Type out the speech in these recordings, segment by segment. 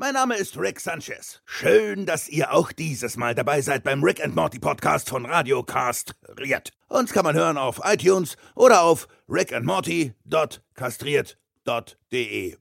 Mein Name ist Rick Sanchez. Schön, dass ihr auch dieses Mal dabei seid beim Rick and Morty Podcast von Radiocast Riet. Uns kann man hören auf iTunes oder auf rickandmorty.castriert.de.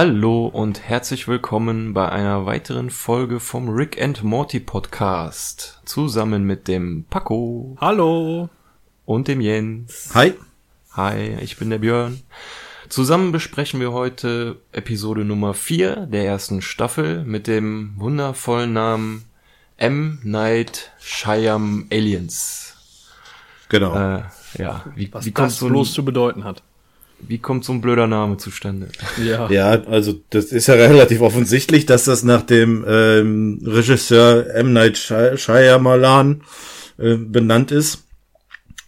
Hallo und herzlich willkommen bei einer weiteren Folge vom Rick and Morty Podcast. Zusammen mit dem Paco. Hallo. Und dem Jens. Hi. Hi, ich bin der Björn. Zusammen besprechen wir heute Episode Nummer 4 der ersten Staffel mit dem wundervollen Namen M. Night Shyam Aliens. Genau. Äh, ja, wie, Was wie das bloß zu bedeuten hat. Wie kommt so ein blöder Name zustande? Ja. Ja, also das ist ja relativ offensichtlich, dass das nach dem ähm, Regisseur M. Night Shyamalan äh, benannt ist.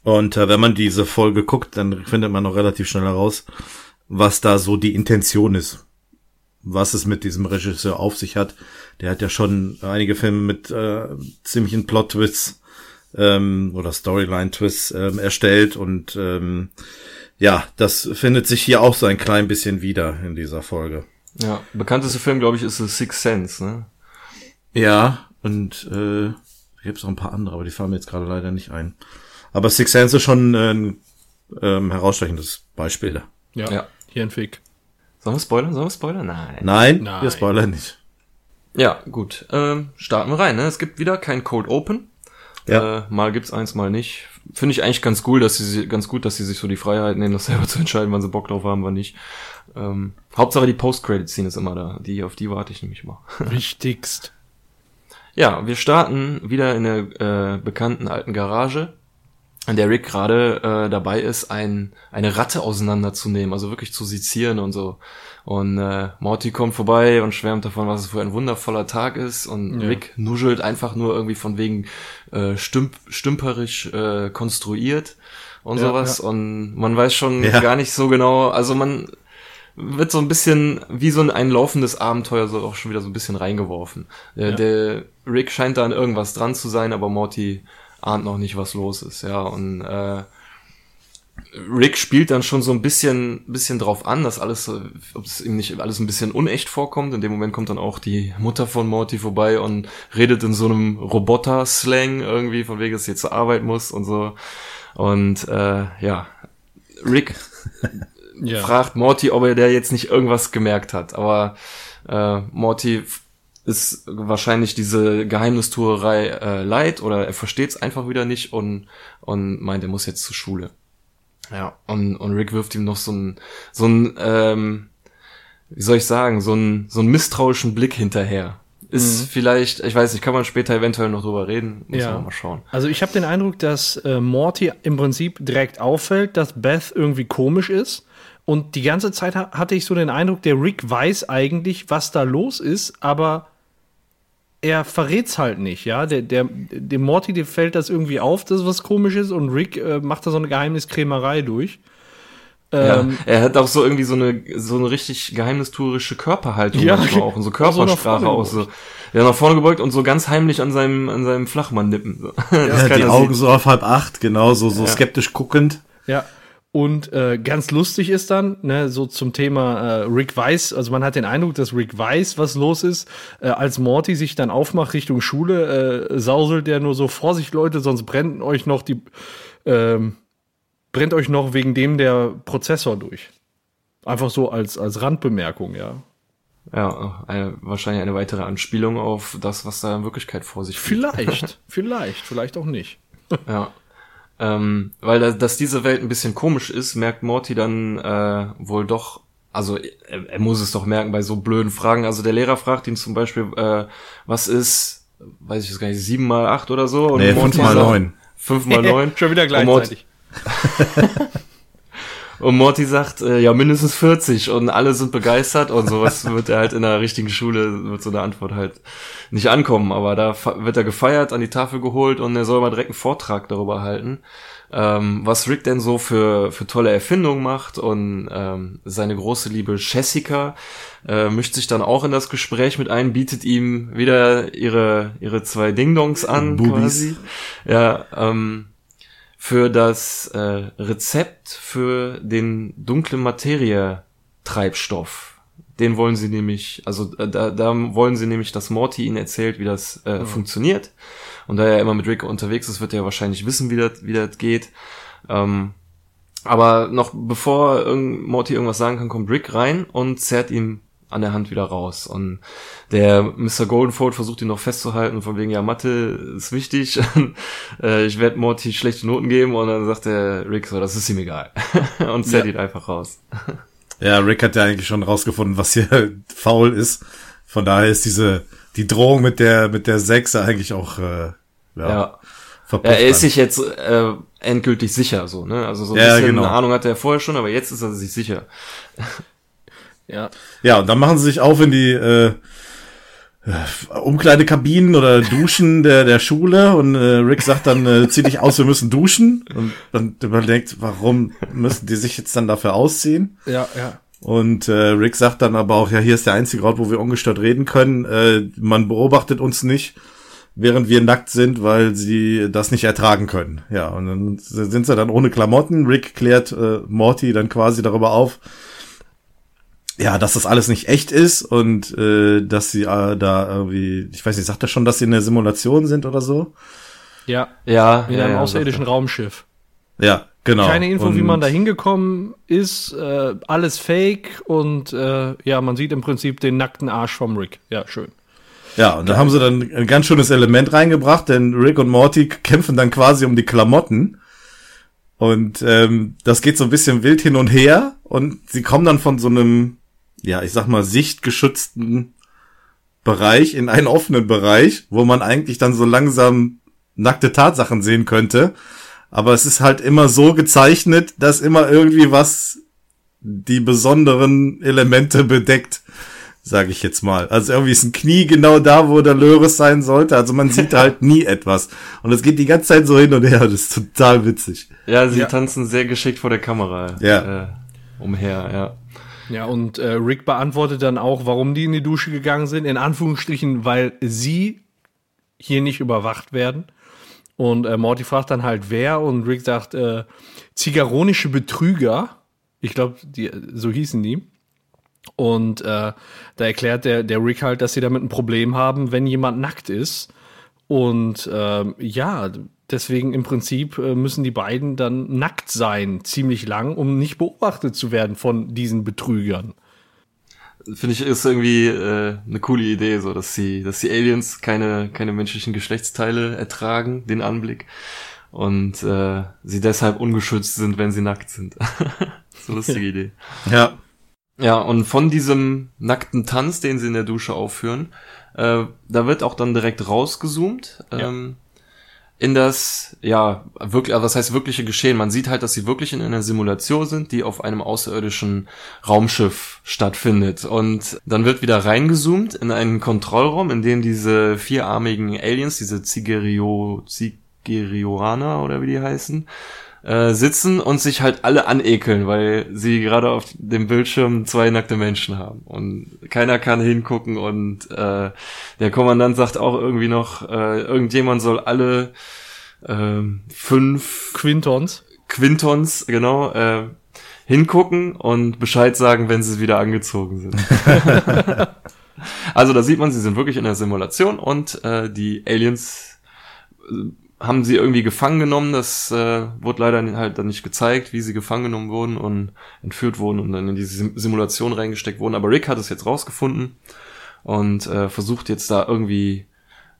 Und äh, wenn man diese Folge guckt, dann findet man auch relativ schnell heraus, was da so die Intention ist. Was es mit diesem Regisseur auf sich hat. Der hat ja schon einige Filme mit äh, ziemlichen Plot-Twists ähm, oder Storyline-Twists ähm, erstellt und ähm, ja, das findet sich hier auch so ein klein bisschen wieder in dieser Folge. Ja, bekannteste Film, glaube ich, ist The Sixth Sense, ne? Ja, und äh, gibt es noch ein paar andere, aber die fallen mir jetzt gerade leider nicht ein. Aber Sixth Sense ist schon ein ähm, herausstechendes Beispiel da. Ja, ja. hier ein Fick. Sollen wir spoilern? Sollen wir spoilern? Nein. Nein, Nein. wir spoilern nicht. Ja, gut. Ähm, starten wir rein. Ne? Es gibt wieder kein Cold Open. Ja. Äh, mal gibt's eins, mal nicht. Finde ich eigentlich ganz cool, dass sie ganz gut, dass sie sich so die Freiheit nehmen, das selber zu entscheiden, wann sie Bock drauf haben, wann nicht. Ähm, Hauptsache die Post-Credit-Scene ist immer da. Die, auf die warte ich nämlich mal. Wichtigst. ja, wir starten wieder in der äh, bekannten alten Garage, in der Rick gerade äh, dabei ist, ein, eine Ratte auseinanderzunehmen, also wirklich zu sezieren und so. Und äh, Morty kommt vorbei und schwärmt davon, was es für ein wundervoller Tag ist. Und ja. Rick nuschelt einfach nur irgendwie von wegen äh, stümp stümperisch äh, konstruiert und ja, sowas. Ja. Und man weiß schon gar nicht so genau, also man wird so ein bisschen wie so ein, ein laufendes Abenteuer so auch schon wieder so ein bisschen reingeworfen. Der, der Rick scheint da an irgendwas dran zu sein, aber Morty ahnt noch nicht, was los ist. Ja, und äh, Rick spielt dann schon so ein bisschen, bisschen drauf an, dass alles, ob es ihm nicht alles ein bisschen unecht vorkommt. In dem Moment kommt dann auch die Mutter von Morty vorbei und redet in so einem Roboter-Slang irgendwie, von wegen, dass sie zur Arbeit muss und so. Und äh, ja, Rick ja. fragt Morty, ob er der jetzt nicht irgendwas gemerkt hat. Aber äh, Morty ist wahrscheinlich diese Geheimnistuerei äh, leid oder er versteht es einfach wieder nicht und, und meint, er muss jetzt zur Schule. Ja, und, und Rick wirft ihm noch so ein, so ein, ähm, wie soll ich sagen, so ein, so ein misstrauischen Blick hinterher. Ist mhm. vielleicht, ich weiß nicht, kann man später eventuell noch drüber reden. Muss ja. man mal schauen. Also ich habe den Eindruck, dass äh, Morty im Prinzip direkt auffällt, dass Beth irgendwie komisch ist. Und die ganze Zeit ha hatte ich so den Eindruck, der Rick weiß eigentlich, was da los ist, aber er verrät's halt nicht, ja. Der, der, dem Morty dem fällt das irgendwie auf, dass was komisch ist und Rick äh, macht da so eine Geheimniskrämerei durch. Ähm, ja, er hat auch so irgendwie so eine so eine richtig geheimnistuerische Körperhaltung ja, manchmal auch und so Körpersprache auch so. Ja, nach vorne gebeugt und so ganz heimlich an seinem an seinem Flachmann nippen. So. Ja, die Augen sieht. so auf halb acht, genau, so so ja. skeptisch guckend. Ja. Und äh, ganz lustig ist dann, ne, so zum Thema äh, Rick weiß, also man hat den Eindruck, dass Rick weiß, was los ist. Äh, als Morty sich dann aufmacht Richtung Schule, äh, sauselt der nur so, Vorsicht Leute, sonst brennt euch noch die, ähm, brennt euch noch wegen dem der Prozessor durch. Einfach so als, als Randbemerkung, ja. Ja, eine, wahrscheinlich eine weitere Anspielung auf das, was da in Wirklichkeit vor sich geht. Vielleicht, vielleicht, vielleicht auch nicht. ja. Ähm, weil da, dass diese Welt ein bisschen komisch ist, merkt Morty dann äh, wohl doch, also er, er muss es doch merken bei so blöden Fragen. Also der Lehrer fragt ihn zum Beispiel, äh, was ist, weiß ich jetzt gar nicht, sieben mal acht oder so? Und nee, fünf mal neun. Fünf mal neun. Schon wieder gleichzeitig. Und Morty sagt, äh, ja, mindestens 40 und alle sind begeistert und sowas wird er halt in der richtigen Schule, wird so eine Antwort halt nicht ankommen. Aber da wird er gefeiert, an die Tafel geholt und er soll mal direkt einen Vortrag darüber halten, ähm, was Rick denn so für, für tolle Erfindungen macht und ähm, seine große Liebe Jessica äh, mischt sich dann auch in das Gespräch mit ein, bietet ihm wieder ihre, ihre zwei Ding-Dongs an, Bubis. quasi. Ja, ähm, für das äh, Rezept für den dunkle Materie Treibstoff. Den wollen sie nämlich, also äh, da, da wollen sie nämlich, dass Morty ihnen erzählt, wie das äh, funktioniert. Und da er immer mit Rick unterwegs ist, wird er wahrscheinlich wissen, wie das, wie das geht. Ähm, aber noch bevor irgend, Morty irgendwas sagen kann, kommt Rick rein und zerrt ihm an der Hand wieder raus. Und der Mr. Goldenfold versucht ihn noch festzuhalten, von wegen, ja, Mathe ist wichtig. äh, ich werde Morty schlechte Noten geben. Und dann sagt der Rick so, das ist ihm egal. und zerrt ihn einfach raus. Ja, Rick hat ja eigentlich schon rausgefunden, was hier faul ist. Von daher ist diese, die Drohung mit der, mit der Sechse eigentlich auch, äh, ja, ja. Ja, er ist sich jetzt äh, endgültig sicher, so, ne? Also so ein Ja, bisschen genau. Ahnung hatte er vorher schon, aber jetzt ist er sich sicher. Ja. Ja, und dann machen sie sich auf in die äh, Umkleidekabinen oder Duschen der, der Schule und äh, Rick sagt dann, äh, zieh dich aus, wir müssen duschen. Und dann überlegt, warum müssen die sich jetzt dann dafür ausziehen? Ja, ja. Und äh, Rick sagt dann aber auch, ja, hier ist der einzige Ort, wo wir ungestört reden können. Äh, man beobachtet uns nicht, während wir nackt sind, weil sie das nicht ertragen können. Ja, und dann sind sie dann ohne Klamotten. Rick klärt äh, Morty dann quasi darüber auf, ja, dass das alles nicht echt ist und äh, dass sie äh, da irgendwie, ich weiß nicht, sagt er schon, dass sie in der Simulation sind oder so? Ja. Ja, In ja, einem ja, außerirdischen Raumschiff. Ja, genau. Keine Info, wie Und- man da hingekommen ist. Äh, alles fake und äh, ja, man sieht im Prinzip den nackten Arsch vom Rick. Ja, schön. Ja, und da haben sie dann ein ganz schönes Element reingebracht, denn Rick und Morty kämpfen dann quasi um die Klamotten. Und ähm, das geht so ein bisschen wild hin und her. Und sie kommen dann von so einem, ja, ich sag mal, sichtgeschützten Bereich in einen offenen Bereich, wo man eigentlich dann so langsam nackte Tatsachen sehen könnte. Aber es ist halt immer so gezeichnet, dass immer irgendwie was die besonderen Elemente bedeckt sage ich jetzt mal. Also irgendwie ist ein Knie genau da, wo der Löres sein sollte. Also man sieht halt nie etwas. Und es geht die ganze Zeit so hin und her. Das ist total witzig. Ja, sie Ja. tanzen sehr geschickt vor der Kamera Ja. äh, umher, ja. Ja, und äh, Rick beantwortet dann auch, warum die in die Dusche gegangen sind. In Anführungsstrichen, weil sie hier nicht überwacht werden. Und äh, Morty fragt dann halt, wer? Und Rick sagt, äh, zigaronische Betrüger. Ich glaube, so hießen die. Und äh, da erklärt der, der Rick halt, dass sie damit ein Problem haben, wenn jemand nackt ist. Und ähm, ja, deswegen im Prinzip äh, müssen die beiden dann nackt sein, ziemlich lang, um nicht beobachtet zu werden von diesen Betrügern. Finde ich, ist irgendwie äh, eine coole Idee, so dass die, dass die Aliens keine, keine menschlichen Geschlechtsteile ertragen, den Anblick. Und äh, sie deshalb ungeschützt sind, wenn sie nackt sind. so lustige Idee. Ja. Ja, und von diesem nackten Tanz, den sie in der Dusche aufführen, äh, da wird auch dann direkt rausgezoomt. Ähm, in das, ja, wirklich, also was heißt wirkliche Geschehen? Man sieht halt, dass sie wirklich in einer Simulation sind, die auf einem außerirdischen Raumschiff stattfindet. Und dann wird wieder reingezoomt in einen Kontrollraum, in dem diese vierarmigen Aliens, diese Zigerio, Zigerioaner oder wie die heißen, äh, sitzen und sich halt alle anekeln, weil sie gerade auf dem Bildschirm zwei nackte Menschen haben und keiner kann hingucken und äh, der Kommandant sagt auch irgendwie noch, äh, irgendjemand soll alle ähm, fünf Quintons. Quintons, genau, äh, hingucken und Bescheid sagen, wenn sie wieder angezogen sind. also da sieht man, sie sind wirklich in der Simulation und äh, die Aliens äh, haben sie irgendwie gefangen genommen. Das äh, wurde leider halt dann nicht gezeigt, wie sie gefangen genommen wurden und entführt wurden und dann in diese Sim Simulation reingesteckt wurden. Aber Rick hat es jetzt rausgefunden und äh, versucht jetzt da irgendwie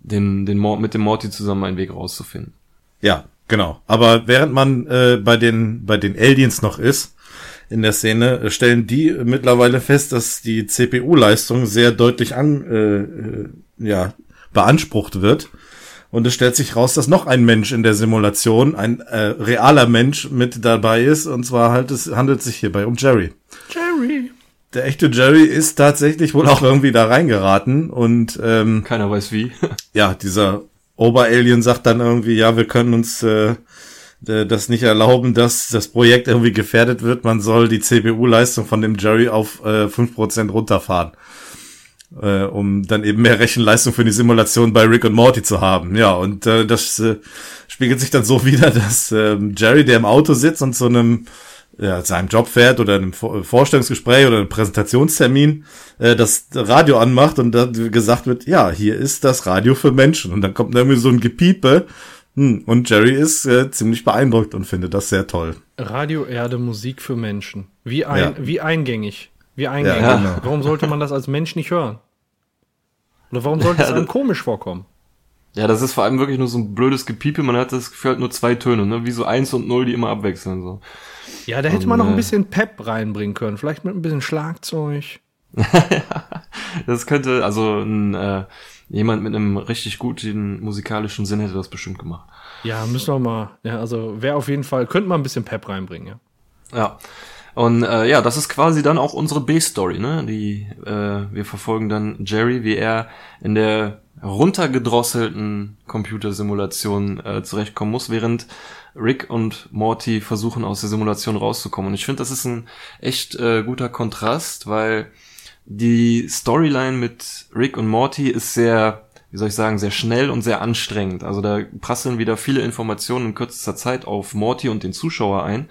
den, den Mor mit dem Morty zusammen einen Weg rauszufinden. Ja, genau. Aber während man äh, bei den bei den Aliens noch ist in der Szene, äh, stellen die mittlerweile fest, dass die CPU-Leistung sehr deutlich an äh, äh, ja beansprucht wird. Und es stellt sich raus, dass noch ein Mensch in der Simulation, ein äh, realer Mensch mit dabei ist. Und zwar halt, es handelt sich hierbei um Jerry. Jerry. Der echte Jerry ist tatsächlich wohl auch irgendwie da reingeraten. Und ähm, Keiner weiß wie. ja, dieser Oberalien sagt dann irgendwie, ja, wir können uns äh, äh, das nicht erlauben, dass das Projekt irgendwie gefährdet wird. Man soll die CPU-Leistung von dem Jerry auf äh, 5% runterfahren äh, um dann eben mehr Rechenleistung für die Simulation bei Rick und Morty zu haben. Ja, und äh, das äh, spiegelt sich dann so wieder, dass äh, Jerry, der im Auto sitzt und zu einem ja, seinem Job fährt oder einem Vorstellungsgespräch oder einem Präsentationstermin äh, das Radio anmacht und dann gesagt wird, ja, hier ist das Radio für Menschen. Und dann kommt irgendwie so ein Gepiepe hm, und Jerry ist äh, ziemlich beeindruckt und findet das sehr toll. Radio Erde Musik für Menschen. Wie, ein, Ja. wie eingängig. Wie eingängig. Ja, genau. Warum sollte man das als Mensch nicht hören? Oder warum sollte es einem komisch vorkommen? Ja, das ist vor allem wirklich nur so ein blödes Gepiepe. Man hat das Gefühl, halt nur zwei Töne, ne? Wie so eins und null, die immer abwechseln, so. Ja, da hätte Und, man noch ein äh, bisschen Pep reinbringen können. Vielleicht mit ein bisschen Schlagzeug. Das könnte, also ein, äh, jemand mit einem richtig guten musikalischen Sinn hätte das bestimmt gemacht. Ja, müssen wir mal. Ja, also wäre auf jeden Fall, könnte man ein bisschen Pep reinbringen, ja. Ja. Und äh, ja, das ist quasi dann auch unsere B-Story, ne? Die äh, wir verfolgen dann Jerry, wie er in der runtergedrosselten Computersimulation äh, zurechtkommen muss, während Rick und Morty versuchen aus der Simulation rauszukommen. Und ich finde, das ist ein echt äh, guter Kontrast, weil die Storyline mit Rick und Morty ist sehr, wie soll ich sagen, sehr schnell und sehr anstrengend. Also da prasseln wieder viele Informationen in kürzester Zeit auf Morty und den Zuschauer ein.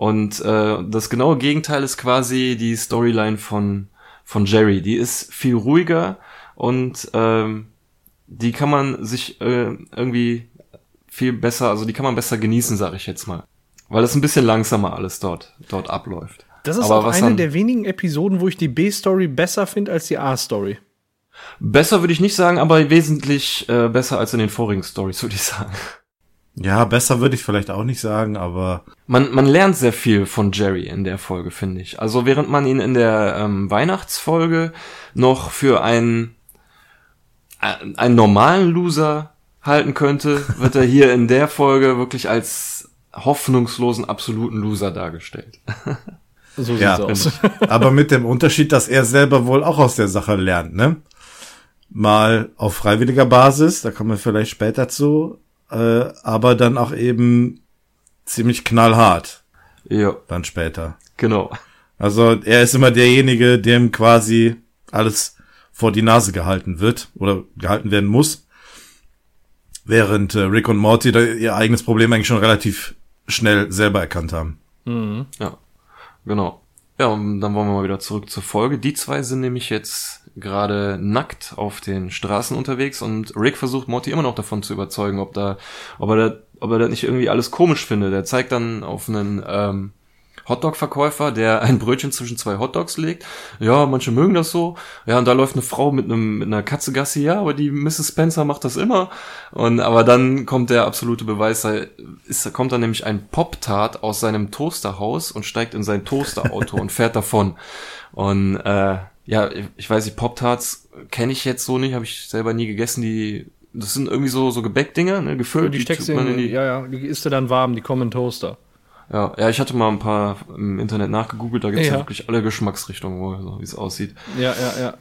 Und äh, das genaue Gegenteil ist quasi die Storyline von, von Jerry. Die ist viel ruhiger und ähm, die kann man sich äh, irgendwie viel besser, also die kann man besser genießen, sag ich jetzt mal. Weil es ein bisschen langsamer alles dort, dort abläuft. Das ist Aber auch eine der wenigen Episoden, wo ich die B-Story besser finde als die A-Story. Besser würde ich nicht sagen, aber wesentlich äh, besser als in den vorigen Stories, würde ich sagen. Ja, besser würde ich vielleicht auch nicht sagen, aber Man, man lernt sehr viel von Jerry in der Folge, finde ich. Also während man ihn in der ähm, Weihnachtsfolge noch für einen, äh, einen normalen Loser halten könnte, wird er hier in der Folge wirklich als hoffnungslosen, absoluten Loser dargestellt. So Ja, sieht's aus. aber mit dem Unterschied, dass er selber wohl auch aus der Sache lernt, ne? Mal auf freiwilliger Basis, da kommen wir vielleicht später zu, äh, aber dann auch eben ziemlich knallhart ja, dann später. genau. Also er ist immer derjenige, dem quasi alles vor die Nase gehalten wird oder gehalten werden muss. Während äh, Rick und Morty da ihr eigenes Problem eigentlich schon relativ schnell selber erkannt haben. Ja, genau. Ja, und dann wollen wir mal wieder zurück zur Folge. Die zwei sind nämlich jetzt gerade nackt auf den Straßen unterwegs und Rick versucht Morty immer noch davon zu überzeugen, ob da, ob er da, ob er das nicht irgendwie alles komisch findet. Er zeigt dann auf einen ähm, Hotdog-Verkäufer, der ein Brötchen zwischen zwei Hotdogs legt. Ja, manche mögen das so. Ja, und da läuft eine Frau mit einem mit einer Katze Gassi. Ja, aber die Mrs. Spencer macht das immer. Und aber dann kommt der absolute Beweis. Da ist, kommt dann nämlich ein Pop-Tart aus seinem Toasterhaus und steigt in sein Toasterauto und fährt davon. Und äh, ja, ich weiß nicht, Pop-Tarts kenne ich jetzt so nicht, habe ich selber nie gegessen. Die das sind irgendwie so so Gebäckdinger, ne, gefüllt. Die steckst du man in, die- ja, ja, die isst du dann warm, die kommen in Toaster. ja, ja, ich hatte mal ein paar im Internet nachgegoogelt, da gibt's ja. Ja. wirklich alle Geschmacksrichtungen, wohl, so wie es aussieht. Ja, ja, ja.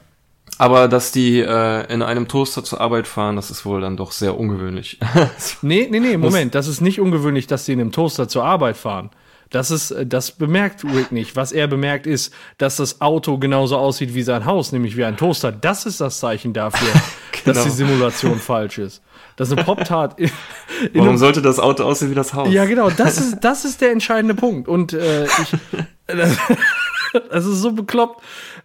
Aber dass die äh, in einem Toaster zur Arbeit fahren, das ist wohl dann doch sehr ungewöhnlich. Nee, nee, nee, Moment, das ist nicht ungewöhnlich, dass die in einem Toaster zur Arbeit fahren. Das ist, äh, das bemerkt Rick nicht. Was er bemerkt ist, dass das Auto genauso aussieht wie sein Haus, nämlich wie ein Toaster. Das ist das Zeichen dafür, dass Genau. die Simulation falsch ist. Dass eine Pop-Tart Warum sollte das Auto aussehen wie das Haus? Ja, genau, das ist, das ist der entscheidende Punkt. Und äh, ich, das, das ist so bekloppt.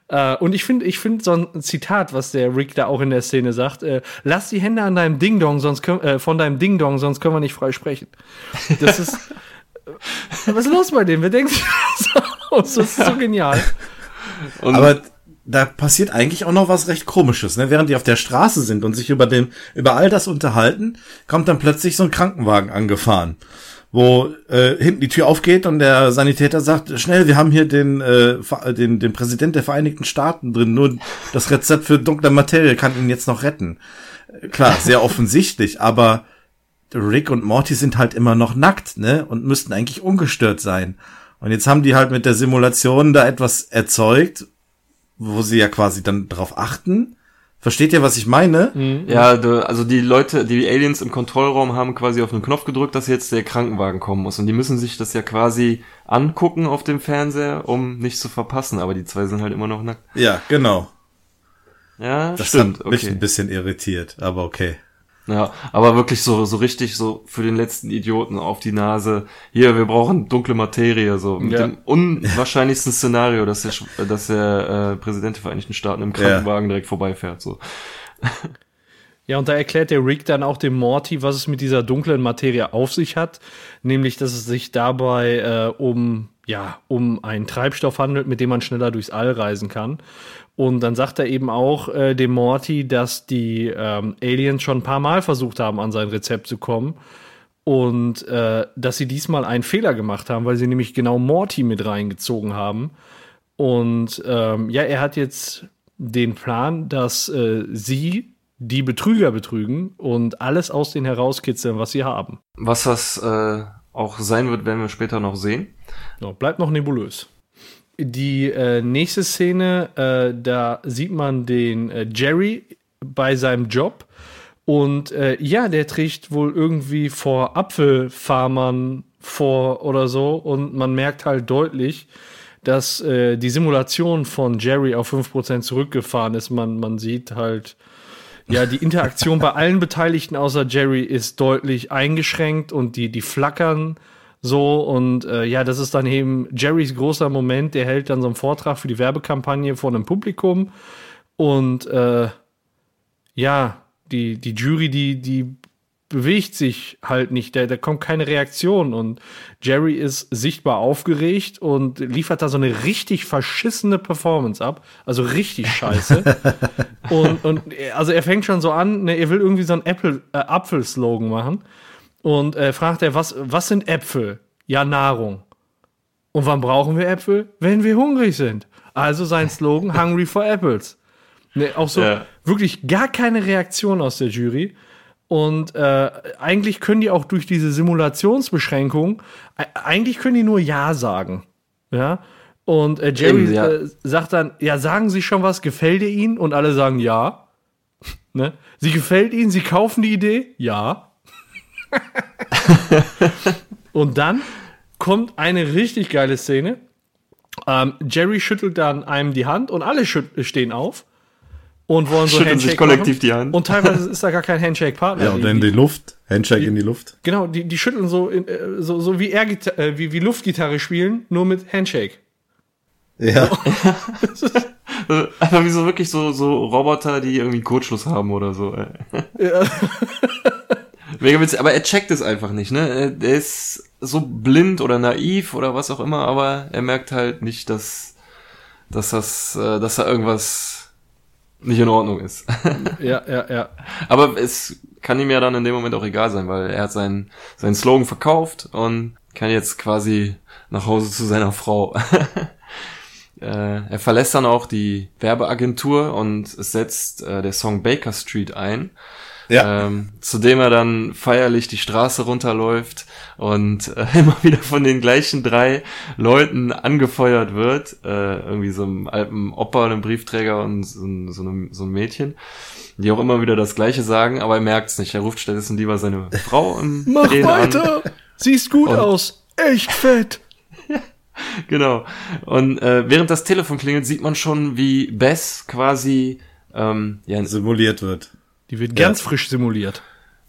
Äh, und ich finde, ich finde so ein Zitat, was der Rick da auch in der Szene sagt: äh, Lass die Hände an deinem Ding Dong, sonst können, äh, von deinem Ding Dong, sonst können wir nicht frei sprechen. Das ist. Was ist los bei dem? Wer denkt sich das aus? Das ist so genial. Und Aber da passiert eigentlich auch noch was recht komisches, ne? Während die auf der Straße sind und sich über dem, über all das unterhalten, kommt dann plötzlich so ein Krankenwagen angefahren, wo äh, hinten die Tür aufgeht und der Sanitäter sagt, schnell, wir haben hier den, äh, den, den Präsident der Vereinigten Staaten drin, nur das Rezept für dunkle Materie kann ihn jetzt noch retten. klar, sehr offensichtlich, aber Rick und Morty sind halt immer noch nackt, ne? Und müssten eigentlich ungestört sein. Und jetzt haben die halt mit der Simulation da etwas erzeugt, wo sie ja quasi dann drauf achten. Versteht ihr, was ich meine? Mhm. Ja, du, also die Leute, die Aliens im Kontrollraum haben quasi auf einen Knopf gedrückt, dass jetzt der Krankenwagen kommen muss. Und die müssen sich das ja quasi angucken auf dem Fernseher, um nicht zu verpassen. Aber die zwei sind halt immer noch nackt. Ja, genau. Ja, Das stimmt. hat mich okay. ein bisschen irritiert, aber okay. Ja, aber wirklich so, so richtig so für den letzten Idioten auf die Nase. Hier, wir brauchen dunkle Materie, so mit Ja. dem unwahrscheinlichsten Szenario, dass der, Sch- dass der äh, Präsident der Vereinigten Staaten im Krankenwagen direkt vorbeifährt. So. Ja, und da erklärt der Rick dann auch dem Morty, was es mit dieser dunklen Materie auf sich hat, nämlich, dass es sich dabei äh, um ja um einen Treibstoff handelt, mit dem man schneller durchs All reisen kann. Und dann sagt er eben auch äh, dem Morty, dass die ähm, Aliens schon ein paar Mal versucht haben, an sein Rezept zu kommen. Und äh, dass sie diesmal einen Fehler gemacht haben, weil sie nämlich genau Morty mit reingezogen haben. Und ähm, ja, er hat jetzt den Plan, dass äh, sie die Betrüger betrügen und alles aus denen herauskitzeln, was sie haben. Was das äh, auch sein wird, werden wir später noch sehen. So, bleibt noch nebulös. Die äh, nächste Szene, äh, da sieht man den äh, Jerry bei seinem Job. Und äh, ja, der trägt wohl irgendwie vor Apfelfarmern vor oder so. Und man merkt halt deutlich, dass äh, die Simulation von Jerry auf 5% zurückgefahren ist. Man, man sieht halt, ja, die Interaktion bei allen Beteiligten außer Jerry ist deutlich eingeschränkt und die, die flackern so. Und äh, ja, das ist dann eben Jerrys großer Moment. Der hält dann so einen Vortrag für die Werbekampagne vor einem Publikum. Und äh, ja, die, die Jury, die, die bewegt sich halt nicht, da, da kommt keine Reaktion und Jerry ist sichtbar aufgeregt und liefert da so eine richtig verschissene Performance ab, also richtig scheiße. und, und also er fängt schon so an, ne, er will irgendwie so einen Apple, äh, Apfel-Slogan machen und äh, fragt er, was, was sind Äpfel? Ja, Nahrung. Und wann brauchen wir Äpfel? Wenn wir hungrig sind. Also sein Slogan, Hungry for Apples. Ne, auch so Ja. wirklich gar keine Reaktion aus der Jury. Und äh, eigentlich können die auch durch diese Simulationsbeschränkung, e- eigentlich können die nur Ja sagen. Ja. Und äh, Jerry ja. äh, sagt dann, ja, sagen Sie schon was, gefällt ihr Ihnen? Und alle sagen Ja. ne? Sie gefällt Ihnen, Sie kaufen die Idee? Ja. Und dann kommt eine richtig geile Szene. Ähm, Jerry schüttelt dann einem die Hand und alle stehen auf und wollen so Schütteln sich kollektiv machen. die Hand. Und teilweise ist da gar kein Handshake-Partner. Ja, und Die- in die Luft. Handshake in die Luft. Genau, die, die schütteln so, in, äh, so, so wie, Air äh, wie, wie Luftgitarre spielen, nur mit Handshake. Ja. Einfach wie so wirklich so, so Roboter, die irgendwie einen Kurzschluss haben oder so. Ey. Ja. Mega witzig, aber er checkt es einfach nicht, ne? Er- ist so blind oder naiv oder was auch immer, aber er merkt halt nicht, dass, dass das, äh, dass da irgendwas nicht in Ordnung ist. ja, ja, ja. aber es kann ihm ja dann in dem Moment auch egal sein, weil er hat seinen, seinen Slogan verkauft und kann jetzt quasi nach Hause zu seiner Frau. äh, er verlässt dann auch die Werbeagentur und es setzt äh, der Song Baker Street ein Ja. ähm, zu dem er dann feierlich die Straße runterläuft und äh, immer wieder von den gleichen drei Leuten angefeuert wird. Äh, irgendwie so einem alten Opa, einem Briefträger und so, ein- so, einem, so ein Mädchen, die auch immer wieder das Gleiche sagen, aber er merkt's nicht. Er ruft stattdessen lieber seine Frau im Mach Drehen weiter! Siehst gut Und- aus! Echt fett! Genau. Und äh, während das Telefon klingelt, sieht man schon, wie Bess quasi ähm, ja, Simuliert wird. Die wird ganz frisch simuliert.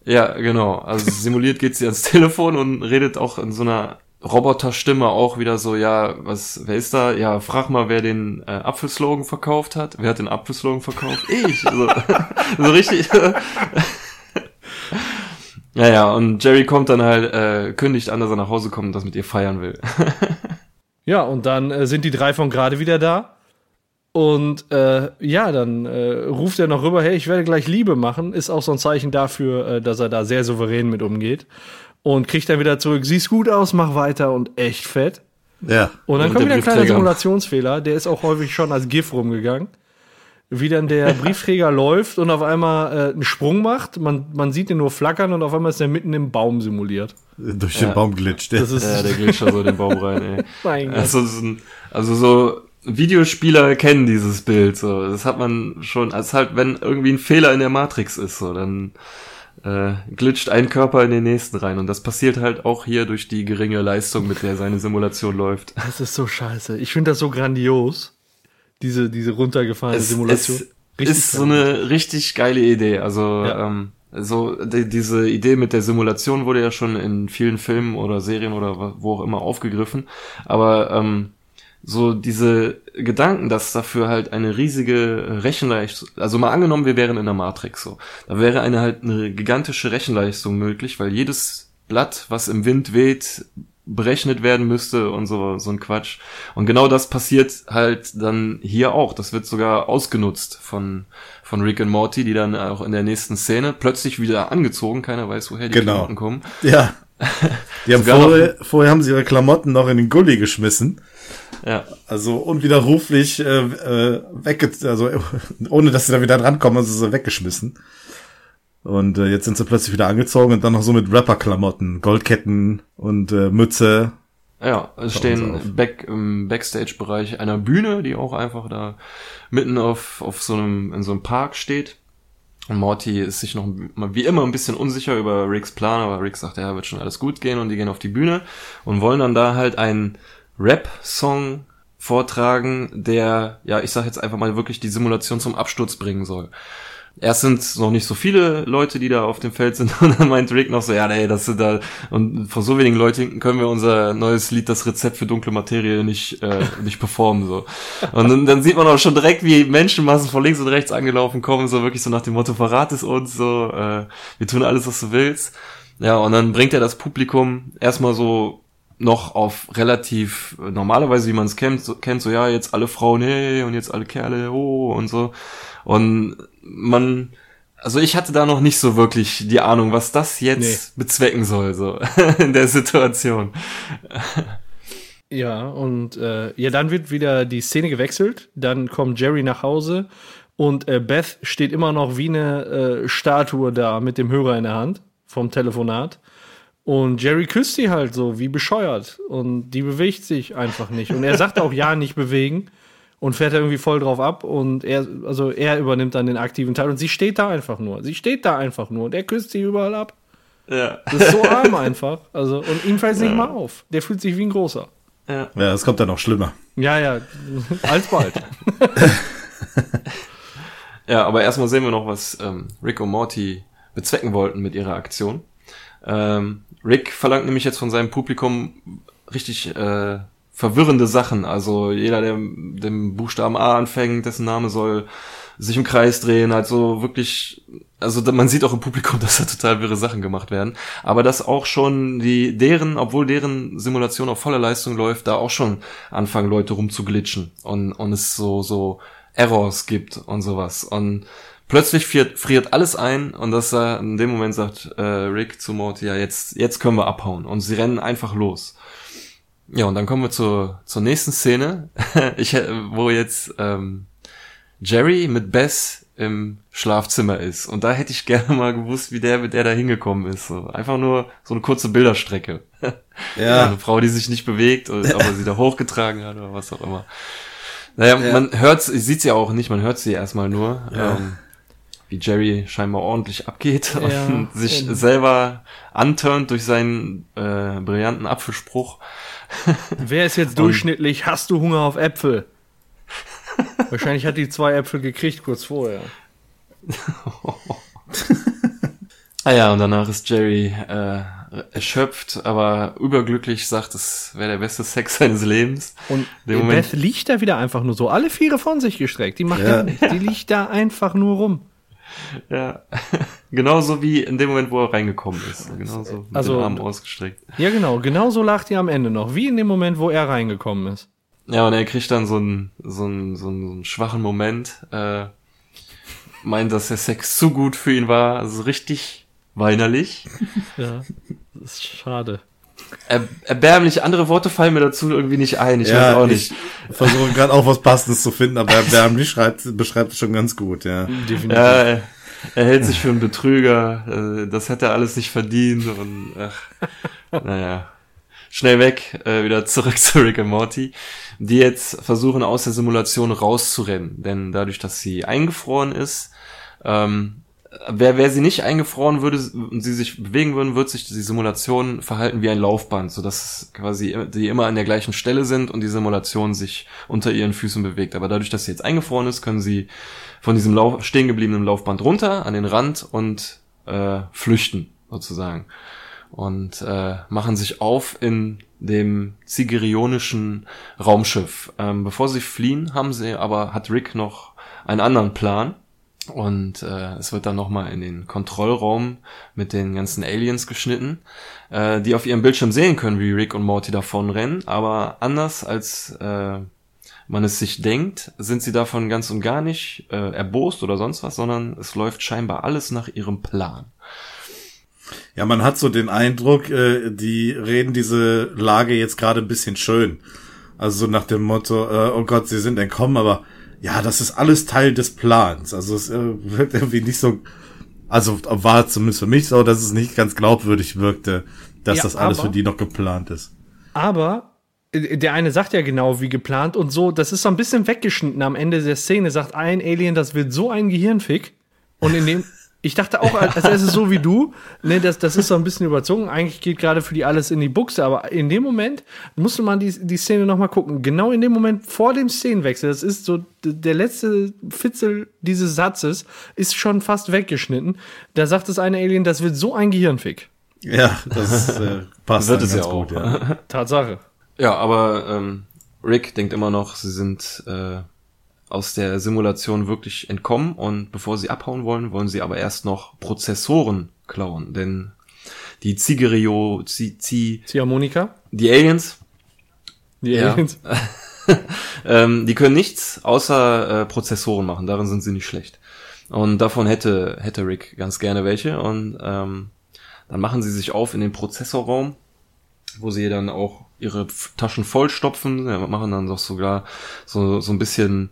Ja, genau. Also simuliert geht sie ans Telefon und redet auch in so einer Roboterstimme auch wieder so, ja, was, wer ist da? Ja, frag mal, wer den äh, Apfelslogan verkauft hat. Wer hat den Apfelslogan verkauft? Ich. So, so richtig. ja, ja, und Jerry kommt dann halt, äh, kündigt an, dass er nach Hause kommt und das mit ihr feiern will. Ja, und dann äh, sind die drei von gerade wieder da. Und äh, ja, dann äh, ruft er noch rüber, hey, ich werde gleich Liebe machen. Ist auch so ein Zeichen dafür, äh, dass er da sehr souverän mit umgeht. Und kriegt dann wieder zurück, siehst gut aus, mach weiter und echt fett. Ja. Und dann Und kommt der wieder ein kleiner. Simulationsfehler, der ist auch häufig schon als GIF rumgegangen. wie dann der Briefträger läuft und auf einmal äh, einen Sprung macht. Man, man sieht ihn nur flackern und auf einmal ist er mitten im Baum simuliert. Durch den Baum glitscht. Das ist Ja, der glitscht da so in den Baum rein, ey. mein Gott. Also, so ein- also so Videospieler kennen dieses Bild so. Das hat man schon, als halt, wenn irgendwie ein Fehler in der Matrix ist, so, dann äh, glitscht ein Körper in den nächsten rein. Und das passiert halt auch hier durch die geringe Leistung, mit der seine Simulation läuft. Das ist so scheiße. Ich finde das so grandios. Diese, diese runtergefahrene Es, Simulation. es ist so eine richtig geile Idee. Also Ja. ähm, so die, diese Idee mit der Simulation wurde ja schon in vielen Filmen oder Serien oder wo auch immer aufgegriffen. Aber ähm, so diese Gedanken, dass dafür halt eine riesige Rechenleistung, also mal angenommen, wir wären in der Matrix so, da wäre eine halt eine gigantische Rechenleistung möglich, weil jedes Blatt, was im Wind weht, berechnet werden müsste und so, so ein Quatsch. Und genau das passiert halt dann hier auch. Das wird sogar ausgenutzt von, von Rick und Morty, die dann auch in der nächsten Szene plötzlich wieder angezogen, keiner weiß, woher die Genau. Klamotten kommen. Ja. Die haben vorher, vorher haben sie ihre Klamotten noch in den Gully geschmissen. Ja, Also unwiderruflich äh, äh, wegge also ohne dass sie da wieder drankommen, sie sie weggeschmissen. Und äh, jetzt sind sie plötzlich wieder angezogen und dann noch so mit Rapper-Klamotten, Goldketten und äh, Mütze. Ja, es stehen back, im Backstage-Bereich einer Bühne, die auch einfach da mitten auf, auf so einem, in so einem Park steht. Und Morty ist sich noch wie immer ein bisschen unsicher über Ricks Plan, aber Rick sagt, ja, wird schon alles gut gehen und die gehen auf die Bühne und wollen dann da halt einen Rap-Song vortragen, der, ja, ich sag jetzt einfach mal wirklich die Simulation zum Absturz bringen soll. Erst sind noch nicht so viele Leute, die da auf dem Feld sind, und dann meint Rick noch so, ja, nee, das sind da, und vor so wenigen Leuten können wir unser neues Lied, das Rezept für dunkle Materie, nicht, äh, nicht performen, so. Und dann, dann sieht man auch schon direkt, wie Menschenmassen von links und rechts angelaufen kommen, so wirklich so nach dem Motto, verrat es uns, so, äh, wir tun alles, was du willst. Ja, und dann bringt er das Publikum erstmal so noch auf relativ äh, normalerweise, wie man es kennt, so, kennt, so ja, jetzt alle Frauen, hey, und jetzt alle Kerle, oh, und so. Und man, also ich hatte da noch nicht so wirklich die Ahnung, was das jetzt bezwecken soll, so in der Situation. Ja, und äh, ja, dann wird wieder die Szene gewechselt. Dann kommt Jerry nach Hause und äh, Beth steht immer noch wie eine äh, Statue da mit dem Hörer in der Hand vom Telefonat. Und Jerry küsst sie halt so wie bescheuert. Und die bewegt sich einfach nicht. Und er sagt auch ja, nicht bewegen. Und fährt da irgendwie voll drauf ab. Und er, also er übernimmt dann den aktiven Teil. Und sie steht da einfach nur. Sie steht da einfach nur. Und er küsst sie überall ab. Ja. Das ist so arm einfach. Also, und ihm fällt es nicht mal auf. Der fühlt sich wie ein großer. ja. Ja, es kommt dann noch schlimmer. Ja, ja, alsbald. Ja, aber erstmal sehen wir noch, was ähm, Rick und Morty bezwecken wollten mit ihrer Aktion. Ähm, Rick verlangt nämlich jetzt von seinem Publikum richtig äh, verwirrende Sachen. Also jeder, der dem Buchstaben A anfängt, dessen Name soll sich im Kreis drehen, also wirklich, also man sieht auch im Publikum, dass da total wirre Sachen gemacht werden, aber dass auch schon die, deren, obwohl deren Simulation auf voller Leistung läuft, da auch schon anfangen Leute rumzuglitschen und, und es so, so Errors gibt und sowas. Und plötzlich friert, friert alles ein und dass er in dem Moment sagt äh, Rick zu Morty, ja jetzt, jetzt können wir abhauen und sie rennen einfach los. Ja, und dann kommen wir zur, zur nächsten Szene, ich, äh, wo jetzt ähm, Jerry mit Bess im Schlafzimmer ist. Und da hätte ich gerne mal gewusst, wie der mit der da hingekommen ist. So, einfach nur so eine kurze Bilderstrecke. Ja. Eine Frau, die sich nicht bewegt, aber sie da hochgetragen hat oder was auch immer. Naja, Ja. man hört, sieht sie auch nicht, man hört sie erstmal nur. Ja. Ähm, wie Jerry scheinbar ordentlich abgeht Ja, und sich und- selber anturnt durch seinen äh, brillanten Apfelspruch. Wer ist jetzt durchschnittlich? Hast du Hunger auf Äpfel? Wahrscheinlich hat die zwei Äpfel gekriegt kurz vorher. Ah ja, und danach ist Jerry äh, erschöpft, aber überglücklich, sagt, es wäre der beste Sex seines Lebens. Und Dem Moment- Beth liegt da wieder einfach nur so, alle Viere von sich gestreckt. Die macht Ja. gar nichts. Die liegt da einfach nur rum. Ja, genauso wie in dem Moment, wo er reingekommen ist. Genauso mit Also- den Armen ausgestreckt. Ja, genau. Genauso lacht die am Ende noch. Wie in dem Moment, wo er reingekommen ist. Ja, und er kriegt dann so einen, so einen, so einen, so einen schwachen Moment, äh, meint, dass der Sex zu gut für ihn war, also richtig weinerlich. Ja, das ist schade. Er, erbärmlich, andere Worte fallen mir dazu irgendwie nicht ein. Ich ja, weiß auch nicht. Ich versuche gerade auch was Passendes zu finden, aber erbärmlich schreibt, beschreibt es schon ganz gut, ja. Definitiv. Ja, er, hält sich für einen Betrüger. äh, Das hätte er alles nicht verdient und ach, naja. Schnell weg, äh, wieder zurück zu Rick und Morty, die jetzt versuchen aus der Simulation rauszurennen. Denn dadurch, dass sie eingefroren ist, ähm, Wäre wär sie nicht eingefroren würde und sie sich bewegen würden, wird sich die Simulation verhalten wie ein Laufband, sodass quasi die immer an der gleichen Stelle sind und die Simulation sich unter ihren Füßen bewegt. Aber dadurch, dass sie jetzt eingefroren ist, können sie von diesem Lauf stehen gebliebenen Laufband runter an den Rand und äh, flüchten sozusagen und äh, machen sich auf in dem zigerionischen Raumschiff. Ähm, bevor sie fliehen, haben sie aber hat Rick noch einen anderen Plan und äh, es wird dann nochmal in den Kontrollraum mit den ganzen Aliens geschnitten, äh, die auf ihrem Bildschirm sehen können, wie Rick und Morty davonrennen. Aber anders als äh, man es sich denkt, sind sie davon ganz und gar nicht äh, erbost oder sonst was, sondern es läuft scheinbar alles nach ihrem Plan. Ja, man hat so den Eindruck, äh, die reden diese Lage jetzt gerade ein bisschen schön. Also so nach dem Motto, äh, oh Gott, sie sind entkommen, aber ja, das ist alles Teil des Plans. Also es äh, wirkt irgendwie nicht so, also war zumindest für mich so, dass es nicht ganz glaubwürdig wirkte, dass Ja, das alles aber- für die noch geplant ist. Aber äh, der eine sagt ja genau wie geplant und so, das ist so ein bisschen weggeschnitten am Ende der Szene, sagt ein Alien, das wird so ein Gehirnfick. Und in dem, ich dachte auch, als erstes so wie du, ne, das, das ist so ein bisschen überzogen. Eigentlich geht gerade für die alles in die Buchse, aber in dem Moment musste man die, die Szene nochmal gucken. Genau in dem Moment vor dem Szenenwechsel, das ist so der letzte Fitzel dieses Satzes, ist schon fast weggeschnitten. Da sagt das eine Alien, das wird so ein Gehirnfick. Ja, das äh, passt Wird es ja auch. gut, ja. Tatsache. Ja, aber ähm, Rick denkt immer noch, sie sind äh, aus der Simulation wirklich entkommen und bevor sie abhauen wollen, wollen sie aber erst noch Prozessoren klauen, denn die Zigerio, Zi, Zi, Ziehharmonika? die Aliens, Die Ja. Aliens. ähm, die können nichts außer äh, Prozessoren machen, darin sind sie nicht schlecht. Und davon hätte, hätte Rick ganz gerne welche und ähm, dann machen sie sich auf in den Prozessorraum, wo sie dann auch ihre Taschen vollstopfen, ja, machen dann doch sogar so, so ein bisschen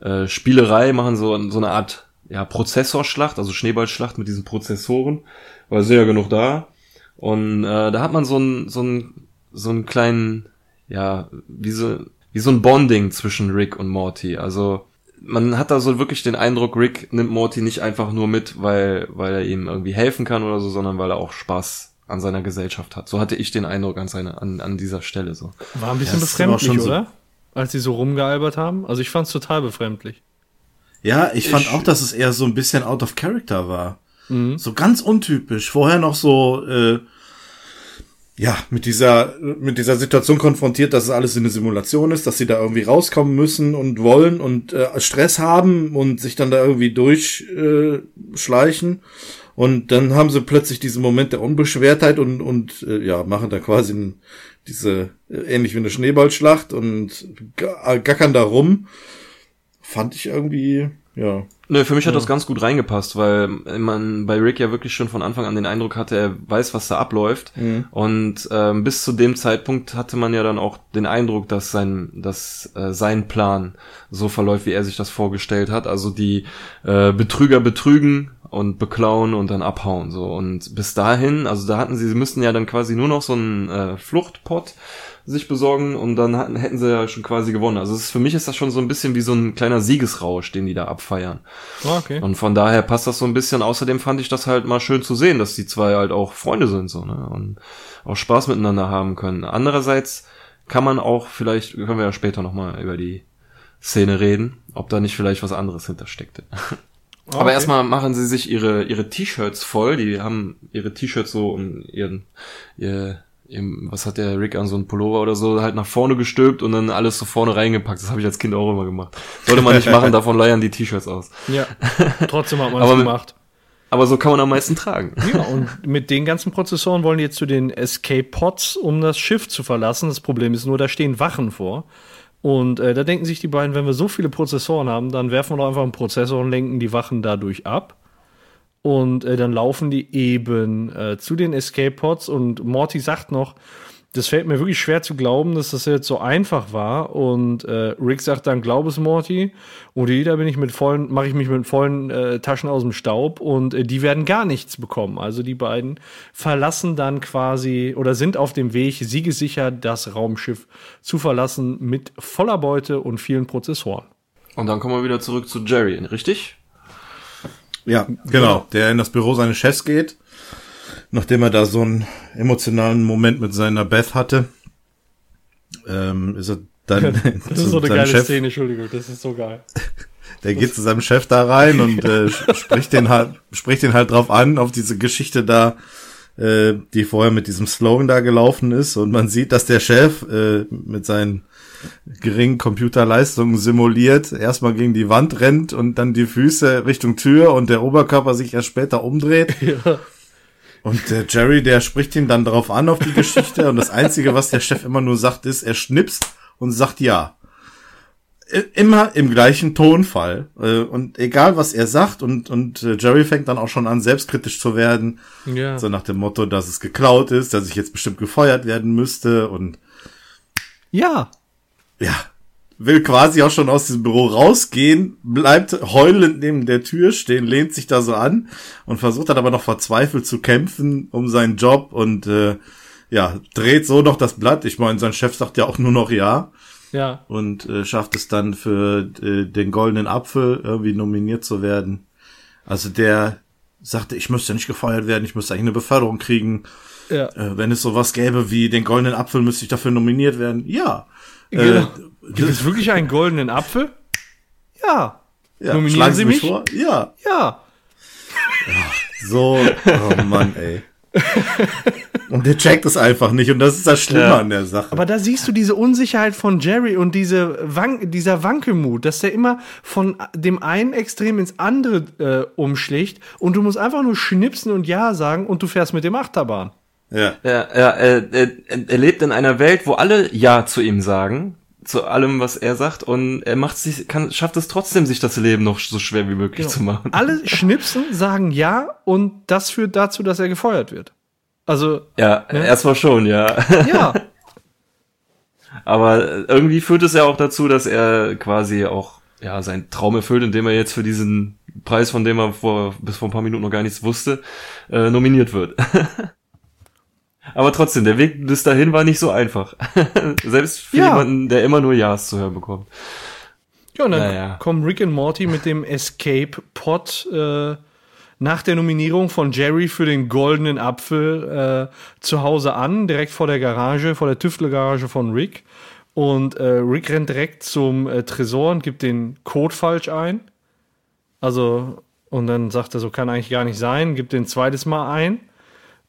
äh, Spielerei, machen so, so eine Art ja, Prozessorschlacht, also Schneeballschlacht mit diesen Prozessoren, weil sind ja genug da. Und äh, da hat man so einen so einen so einen kleinen, ja, wie so, wie so ein Bonding zwischen Rick und Morty. Also man hat da so wirklich den Eindruck, Rick nimmt Morty nicht einfach nur mit, weil, weil er ihm irgendwie helfen kann oder so, sondern weil er auch Spaß an seiner Gesellschaft hat. So hatte ich den Eindruck an seiner, an, an dieser Stelle so. War ein bisschen Ja, befremdlich, schon so- oder? Als sie so rumgealbert haben. Also ich fand's total befremdlich. Ja, ich fand Ich- auch, dass es eher so ein bisschen out of character war. Mhm. So ganz untypisch. Vorher noch so, äh, ja, mit dieser, mit dieser Situation konfrontiert, dass es alles eine Simulation ist, dass sie da irgendwie rauskommen müssen und wollen und äh, Stress haben und sich dann da irgendwie durchschleichen. Äh, und dann haben sie plötzlich diesen Moment der Unbeschwertheit und, und äh, ja, machen da quasi ein, diese, äh, ähnlich wie eine Schneeballschlacht und ga- gackern da rum. Fand ich irgendwie, ja. Nö, für mich hat das ganz gut reingepasst, weil man bei Rick ja wirklich schon von Anfang an den Eindruck hatte, er weiß, was da abläuft. Und ähm, bis zu dem Zeitpunkt hatte man ja dann auch den Eindruck, dass sein, dass äh, sein Plan so verläuft, wie er sich das vorgestellt hat. Also die äh, Betrüger betrügen und beklauen und dann abhauen. So und bis dahin, also da hatten sie, sie müssten ja dann quasi nur noch so einen äh, Fluchtpot sich besorgen und dann hatten, hätten sie ja schon quasi gewonnen. Also ist, für mich ist das schon so ein bisschen wie so ein kleiner Siegesrausch, den die da abfeiern. Ah, Okay. Und von daher passt das so ein bisschen. Außerdem fand ich das halt mal schön zu sehen, dass die zwei halt auch Freunde sind so, ne? Und auch Spaß miteinander haben können. Andererseits kann man auch, vielleicht können wir ja später nochmal über die Szene reden, ob da nicht vielleicht was anderes hintersteckte. Aber Okay. erstmal machen sie sich ihre, ihre T-Shirts voll. Die haben ihre T-Shirts so um ihren, ihr, ihrem, was hat der Rick an, so ein Pullover oder so, halt nach vorne gestülpt und dann alles so vorne reingepackt. Das habe ich als Kind auch immer gemacht. Sollte man nicht machen, davon leiern die T-Shirts aus. Ja. Trotzdem hat man es gemacht. Aber so kann man am meisten tragen. Ja, und mit den ganzen Prozessoren wollen die jetzt zu den Escape-Pods, um das Schiff zu verlassen. Das Problem ist nur, da stehen Wachen vor. Und äh, da denken sich die beiden, wenn wir so viele Prozessoren haben, dann werfen wir doch einfach einen Prozessor und lenken die Wachen dadurch ab. Und äh, dann laufen die eben äh, zu den Escape Pods und Morty sagt noch, das fällt mir wirklich schwer zu glauben, dass das jetzt so einfach war. Und äh, Rick sagt dann, glaub es, Morty. Und jeder bin ich mit vollen, mache ich mich mit vollen äh, Taschen aus dem Staub und äh, die werden gar nichts bekommen. Also die beiden verlassen dann quasi oder sind auf dem Weg, siegesicher das Raumschiff zu verlassen mit voller Beute und vielen Prozessoren. Und dann kommen wir wieder zurück zu Jerry, richtig? Ja, genau. Der in das Büro seines Chefs geht nachdem er da so einen emotionalen Moment mit seiner Beth hatte, ähm, ist er dann das ist so eine geile Chef, Szene, Entschuldigung, das ist so geil. Der geht zu seinem Chef da rein und äh, spricht den halt, spricht den halt drauf an, auf diese Geschichte da, äh, die vorher mit diesem Slogan da gelaufen ist. Und man sieht, dass der Chef äh, mit seinen geringen Computerleistungen simuliert, erstmal gegen die Wand rennt und dann die Füße Richtung Tür und der Oberkörper sich erst später umdreht. Ja. Und der Jerry, der spricht ihn dann darauf an, auf die Geschichte. und das Einzige, was der Chef immer nur sagt, ist, er schnipst und sagt ja. Immer im gleichen Tonfall. Äh, und egal, was er sagt, und, und äh, Jerry fängt dann auch schon an, selbstkritisch zu werden. Ja. So nach dem Motto, dass es geklaut ist, dass ich jetzt bestimmt gefeuert werden müsste und. Ja. Ja, will quasi auch schon aus diesem Büro rausgehen, bleibt heulend neben der Tür stehen, lehnt sich da so an und versucht dann aber noch verzweifelt zu kämpfen um seinen Job und äh, ja, dreht so noch das Blatt. Ich meine, sein Chef sagt ja auch nur noch ja. Ja. Und äh, schafft es dann für äh, den goldenen Apfel irgendwie nominiert zu werden. Also der sagte, ich müsste nicht gefeuert werden, ich müsste eigentlich eine Beförderung kriegen. Ja. Äh, wenn es sowas gäbe wie den goldenen Apfel, müsste ich dafür nominiert werden. Ja. Genau. Äh, Gibt es wirklich einen goldenen Apfel? Ja. ja Nominieren Sie mich? Vor? Ja. Ja. So, oh Mann, ey. Und der checkt es einfach nicht und das ist das Schlimme ja. an der Sache. Aber da siehst du diese Unsicherheit von Jerry und diese Wan dieser Wankelmut, dass der immer von dem einen Extrem ins andere äh, umschlägt und du musst einfach nur schnipsen und Ja sagen und du fährst mit dem Achterbahn. Ja. Ja, ja er, er, er lebt in einer Welt, wo alle Ja zu ihm sagen, zu allem, was er sagt, und er macht sich, kann, schafft es trotzdem, sich das Leben noch so schwer wie möglich genau. zu machen. Alle schnipsen, sagen Ja, und das führt dazu, dass er gefeuert wird. Also. Ja, ne? erstmal schon, ja. Ja. Aber irgendwie führt es ja auch dazu, dass er quasi auch ja seinen Traum erfüllt, indem er jetzt für diesen Preis, von dem er vor bis vor ein paar Minuten noch gar nichts wusste, äh, nominiert wird. Aber trotzdem, der Weg bis dahin war nicht so einfach. Selbst für ja. jemanden, der immer nur Ja's zu hören bekommt. Ja, und dann naja. kommen Rick und Morty mit dem Escape Pod äh, nach der Nominierung von Jerry für den goldenen Apfel äh, zu Hause an, direkt vor der Garage, vor der Tüftlergarage von Rick. Und äh, Rick rennt direkt zum äh, Tresor und gibt den Code falsch ein. Also, und dann sagt er, so kann eigentlich gar nicht sein, gibt den zweites Mal ein.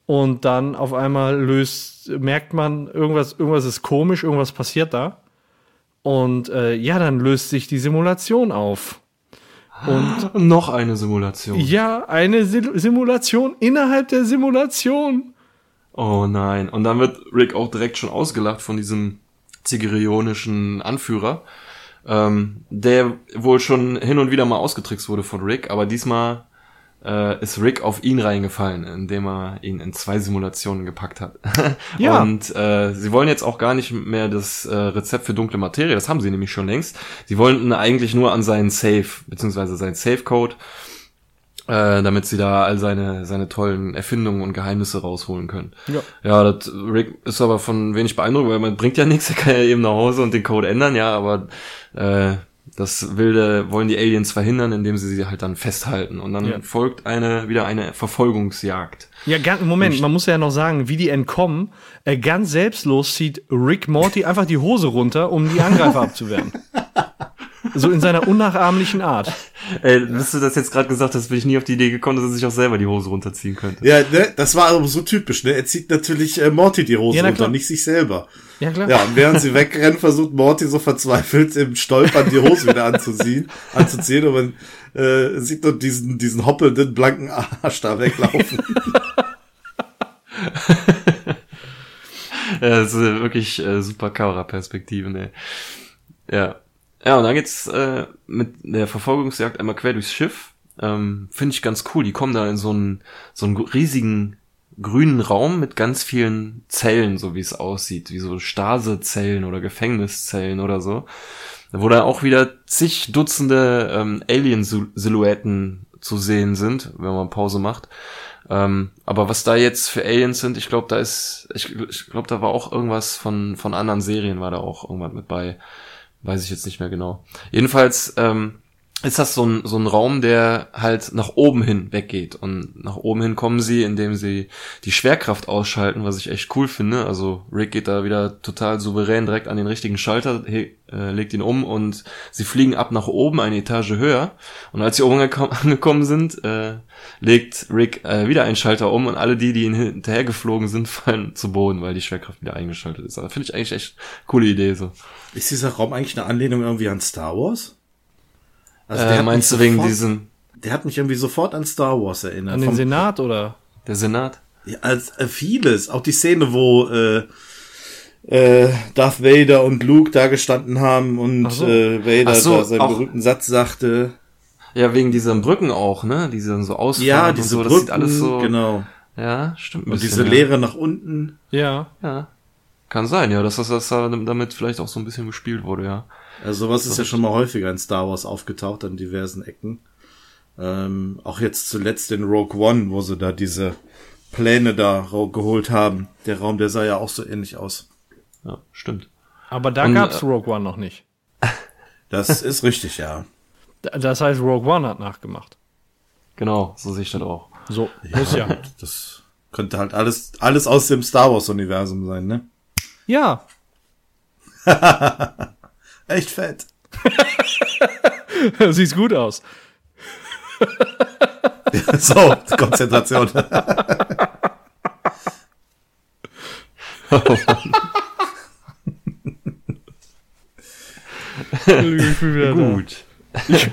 Und dann auf einmal löst, merkt man, irgendwas, irgendwas ist komisch, irgendwas passiert da. Und äh, ja, dann löst sich die Simulation auf. Und noch eine Simulation. Ja, eine Simulation innerhalb der Simulation. Oh nein. Und dann wird Rick auch direkt schon ausgelacht von diesem zigerionischen Anführer, ähm, der wohl schon hin und wieder mal ausgetrickst wurde von Rick, aber diesmal äh, ist Rick auf ihn reingefallen, indem er ihn in zwei Simulationen gepackt hat. ja. Und äh, sie wollen jetzt auch gar nicht mehr das äh, Rezept für dunkle Materie, das haben sie nämlich schon längst. Sie wollten eigentlich nur an seinen Safe, beziehungsweise seinen Safe-Code, äh, damit sie da all seine, seine tollen Erfindungen und Geheimnisse rausholen können. Ja, ja das, Rick ist aber von wenig beeindruckt, weil man bringt ja nichts, er kann ja eben nach Hause und den Code ändern, ja, aber äh, das wilde wollen die Aliens verhindern, indem sie sie halt dann festhalten. Und dann ja. folgt eine wieder eine Verfolgungsjagd. Ja, ganz, Moment, man muss ja noch sagen, wie die entkommen. Äh, ganz selbstlos zieht Rick Morty einfach die Hose runter, um die Angreifer abzuwehren. So in seiner unnachahmlichen Art. Ey, bis du das jetzt gerade gesagt hast, bin ich nie auf die Idee gekommen, dass er sich auch selber die Hose runterziehen könnte. Ja, ne, das war aber so typisch, ne? Er zieht natürlich äh, Morty die Hose ja, runter, nicht sich selber. Ja, klar. Ja, und während sie wegrennen, versucht Morty so verzweifelt im Stolpern die Hose wieder anzuziehen, anzuziehen und man äh, sieht nur diesen, diesen hoppelnden, blanken Arsch da weglaufen. ja, das ist wirklich äh, super Kameraperspektive, ne? Ja. Ja, und dann geht's äh, mit der Verfolgungsjagd einmal quer durchs Schiff. Ähm, Finde ich ganz cool. Die kommen da in so einen, so einen riesigen grünen Raum mit ganz vielen Zellen, so wie es aussieht, wie so Stasezellen oder Gefängniszellen oder so, wo da auch wieder zig Dutzende ähm, Alien-Silhouetten zu sehen sind, wenn man Pause macht. Ähm, aber was da jetzt für Aliens sind, ich glaube, da ist, ich, ich glaube, da war auch irgendwas von von anderen Serien war da auch irgendwas mit bei, weiß ich jetzt nicht mehr genau. Jedenfalls ähm, ist das so ein, so ein Raum, der halt nach oben hin weggeht. Und nach oben hin kommen sie, indem sie die Schwerkraft ausschalten, was ich echt cool finde. Also Rick geht da wieder total souverän direkt an den richtigen Schalter, he, äh, legt ihn um und sie fliegen ab nach oben, eine Etage höher. Und als sie oben angekommen sind, äh, legt Rick äh, wieder einen Schalter um und alle die, die ihn hinterhergeflogen sind, fallen zu Boden, weil die Schwerkraft wieder eingeschaltet ist. Also finde ich eigentlich echt coole Idee so. Ist dieser Raum eigentlich eine Anlehnung irgendwie an Star Wars? Also äh, meinst du wegen diesen? Der hat mich irgendwie sofort an Star Wars erinnert. An den Vom, Senat oder? Der Senat? Ja, als äh, vieles. Auch die Szene, wo äh, äh, Darth Vader und Luke da gestanden haben und so. äh, Vader so, da seinen auch, berühmten Satz sagte. Ja, wegen diesen Brücken auch, ne? Die dann so ausfahren ja, diese so, Brücken, das sieht alles so. Genau. Ja, stimmt. und bisschen, diese Leere nach unten. Ja. Ja. Kann sein, ja, dass das, das damit vielleicht auch so ein bisschen gespielt wurde, ja. Also sowas ist ja schon mal häufiger in Star Wars aufgetaucht an diversen Ecken. Ähm, auch jetzt zuletzt in Rogue One, wo sie da diese Pläne da geholt haben. Der Raum, der sah ja auch so ähnlich aus. Ja, stimmt. Aber da Und, gab's äh, Rogue One noch nicht. Das ist richtig, ja. Das heißt, Rogue One hat nachgemacht. Genau, so sehe ich das auch. So, ja, muss ja. Das könnte halt alles, alles aus dem Star Wars-Universum sein, ne? Ja. Echt fett. Sieht gut aus. so, Konzentration. oh Gut. Ich,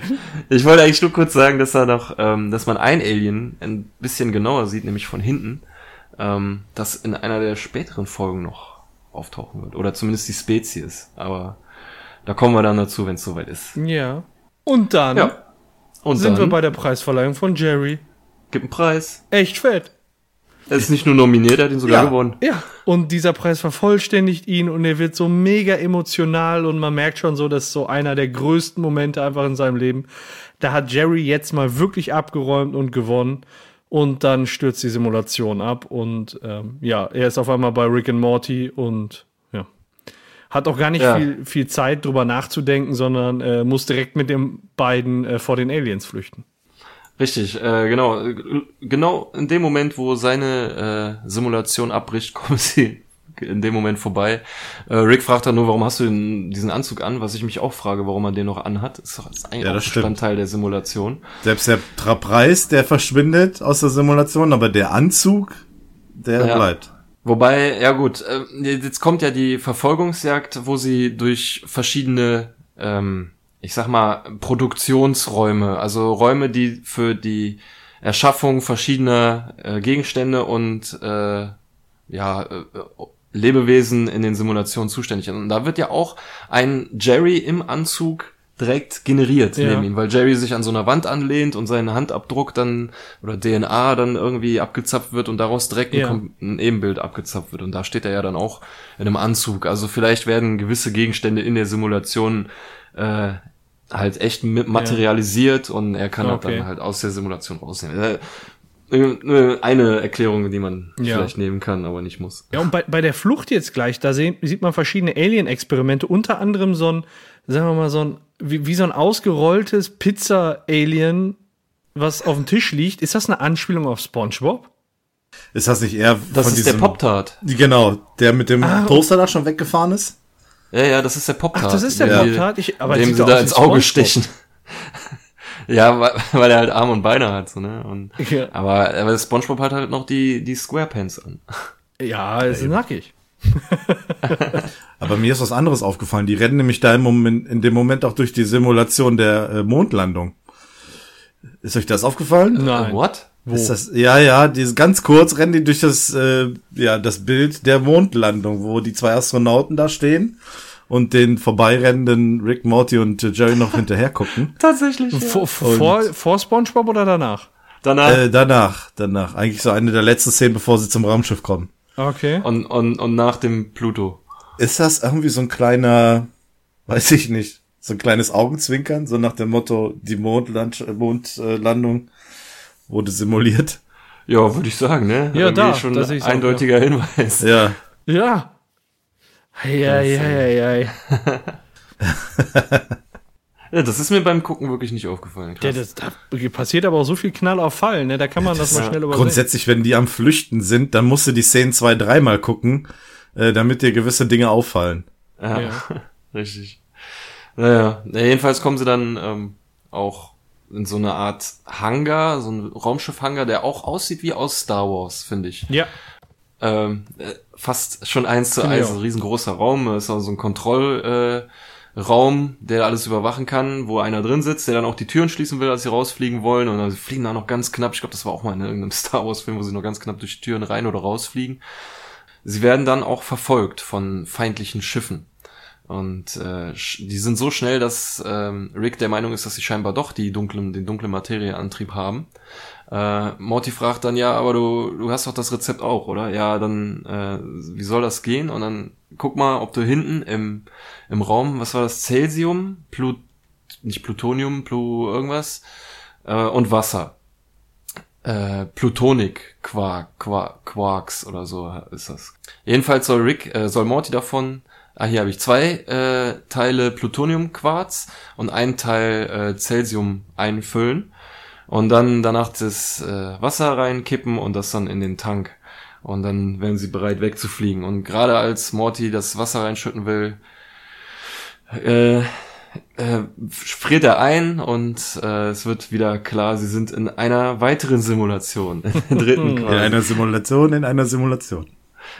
ich, wollte eigentlich nur kurz sagen, dass da noch, ähm, dass man ein Alien ein bisschen genauer sieht, nämlich von hinten, ähm, das in einer der späteren Folgen noch auftauchen wird. Oder zumindest die Spezies. Aber da kommen wir dann dazu, wenn es soweit ist. Ja. Und dann ja. Und sind dann wir bei der Preisverleihung von Jerry. Gibt einen Preis. Echt fett. Er ist nicht nur nominiert, er hat ihn sogar ja. gewonnen. Ja. Und dieser Preis vervollständigt ihn und er wird so mega emotional und man merkt schon so, dass so einer der größten Momente einfach in seinem Leben. Da hat Jerry jetzt mal wirklich abgeräumt und gewonnen. Und dann stürzt die Simulation ab und ähm, ja, er ist auf einmal bei Rick and Morty und hat auch gar nicht ja. viel, viel Zeit drüber nachzudenken, sondern äh, muss direkt mit den beiden äh, vor den Aliens flüchten. Richtig, äh, genau. Genau in dem Moment, wo seine äh, Simulation abbricht, kommen sie in dem Moment vorbei. Äh, Rick fragt dann nur, warum hast du den, diesen Anzug an? Was ich mich auch frage, warum er den noch anhat. Ist, doch, ist eigentlich ja, auch Bestandteil der Simulation. Selbst der Preis, der verschwindet aus der Simulation, aber der Anzug, der ja. bleibt. Wobei, ja gut, äh, jetzt kommt ja die Verfolgungsjagd, wo sie durch verschiedene, ähm, ich sag mal, Produktionsräume, also Räume, die für die Erschaffung verschiedener äh, Gegenstände und äh, ja, äh, Lebewesen in den Simulationen zuständig sind. Und da wird ja auch ein Jerry im Anzug direkt generiert ja. neben ihm, weil Jerry sich an so einer Wand anlehnt und sein Handabdruck dann oder DNA dann irgendwie abgezapft wird und daraus direkt ja. ein, ein, Ebenbild abgezapft wird. Und da steht er ja dann auch in einem Anzug. Also vielleicht werden gewisse Gegenstände in der Simulation äh, halt echt materialisiert ja. und er kann okay. dann halt aus der Simulation rausnehmen. Äh, eine Erklärung, die man ja. vielleicht nehmen kann, aber nicht muss. Ja, und bei, bei der Flucht jetzt gleich, da sehen, sieht man verschiedene Alien-Experimente, unter anderem so ein, sagen wir mal, so ein wie, wie so ein ausgerolltes Pizza-Alien, was auf dem Tisch liegt. Ist das eine Anspielung auf SpongeBob? Ist das nicht eher Das ist diesem, der Pop-Tart. Genau, der mit dem ah, Toaster da schon weggefahren ist? Ja, ja, das ist der Pop-Tart. Ach, das ist der ja. Pop-Tart? Ich, aber dem sie da ins Auge stechen. ja, weil, weil er halt Arme und Beine hat, so, ne? Und, ja. aber, aber SpongeBob hat halt noch die, die Squarepants an. Ja, ist ja, nackig. Aber mir ist was anderes aufgefallen. Die rennen nämlich da im Moment, in dem Moment auch durch die Simulation der äh, Mondlandung. Ist euch das aufgefallen? Nein. What? Wo? Ist das, ja, ja, die, ganz kurz rennen die durch das, äh, ja, das Bild der Mondlandung, wo die zwei Astronauten da stehen und den vorbeirennenden Rick, Morty und Jerry noch hinterher gucken. Tatsächlich. Ja. Vor, vor, vor SpongeBob oder danach? Danach. Äh, danach, danach. Eigentlich so eine der letzten Szenen, bevor sie zum Raumschiff kommen. Okay. und, und, und nach dem Pluto. Ist das irgendwie so ein kleiner, weiß ich nicht, so ein kleines Augenzwinkern, so nach dem Motto, die Mondland Mondlandung wurde simuliert? Ja, würde ich sagen, ne? Ja, Irgendwie da, schon ein ich's auch, eindeutiger Hinweis. Ja. Ja. Ja, ja, ja, ja. Ja, das ist mir beim Gucken wirklich nicht aufgefallen. Ja, das, da passiert aber auch so viel Knall auf Fall, ne? Da kann man das, mal schnell übersehen. Grundsätzlich, wenn die am Flüchten sind, dann musst du die Szenen zwei, dreimal gucken, äh, damit dir gewisse Dinge auffallen. Ja, Ja. richtig. Naja, ja, jedenfalls kommen sie dann ähm, auch in so eine Art Hangar, so ein Raumschiff-Hangar, der auch aussieht wie aus Star Wars, finde ich. Ja. Ähm, äh, fast schon eins zu eins, ein riesengroßer Raum, das ist auch so ein Kontrollraum, äh, Raum, der alles überwachen kann, wo einer drin sitzt, der dann auch die Türen schließen will, als sie rausfliegen wollen und dann sie fliegen da noch ganz knapp, ich glaube, das war auch mal in irgendeinem Star Wars Film, wo sie noch ganz knapp durch die Türen rein oder rausfliegen. Sie werden dann auch verfolgt von feindlichen Schiffen. Und äh, die sind so schnell, dass ähm, Rick der Meinung ist, dass sie scheinbar doch die dunklen, den dunklen Materieantrieb haben. Äh, Morty fragt dann, ja, aber du, du hast doch das Rezept auch, oder? Ja, dann, äh, wie soll das gehen? Und dann guck mal, ob du hinten im, im Raum, was war das? Celsium, Plut, nicht Plutonium, Plu irgendwas, äh, und Wasser. Äh, Plutonik Quark, Quark, Quarks oder so ist das. Jedenfalls soll Rick, äh, soll Morty davon, ah hier habe ich zwei äh, Teile Plutonium-Quarz und einen Teil äh, Celsium einfüllen und dann danach das äh, Wasser reinkippen und das dann in den Tank. Und dann werden sie bereit wegzufliegen. Und gerade als Morty das Wasser reinschütten will, äh, äh, friert er ein und äh, es wird wieder klar, sie sind in einer weiteren Simulation, in der dritten In einer Simulation, in einer Simulation.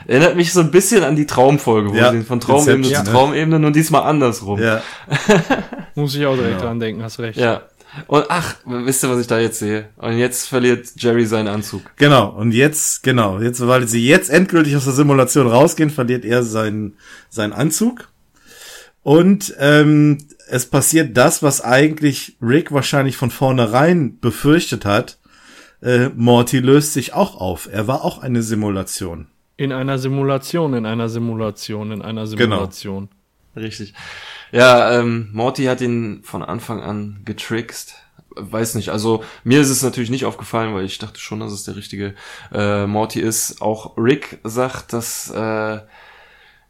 Erinnert mich so ein bisschen an die Traumfolge, wo Ja, sie von Traumebene zu Inception, ne? Traumebene, nur diesmal andersrum. Ja. Muss ich auch direkt Genau. dran denken, hast recht. ja. Und ach, wisst ihr, was ich da jetzt sehe? Und jetzt verliert Jerry seinen Anzug. Genau, und jetzt, genau, jetzt, weil sie jetzt endgültig aus der Simulation rausgehen, verliert er seinen, seinen Anzug. Und ähm, es passiert das, was eigentlich Rick wahrscheinlich von vornherein befürchtet hat. Äh, Morty löst sich auch auf. Er war auch eine Simulation. In einer Simulation, in einer Simulation, in einer Genau. Simulation. Richtig. Ja, ähm, Morty hat ihn von Anfang an getrickst. Weiß nicht, also mir ist es natürlich nicht aufgefallen, weil ich dachte schon, dass es der richtige äh, Morty ist. Auch Rick sagt, dass äh,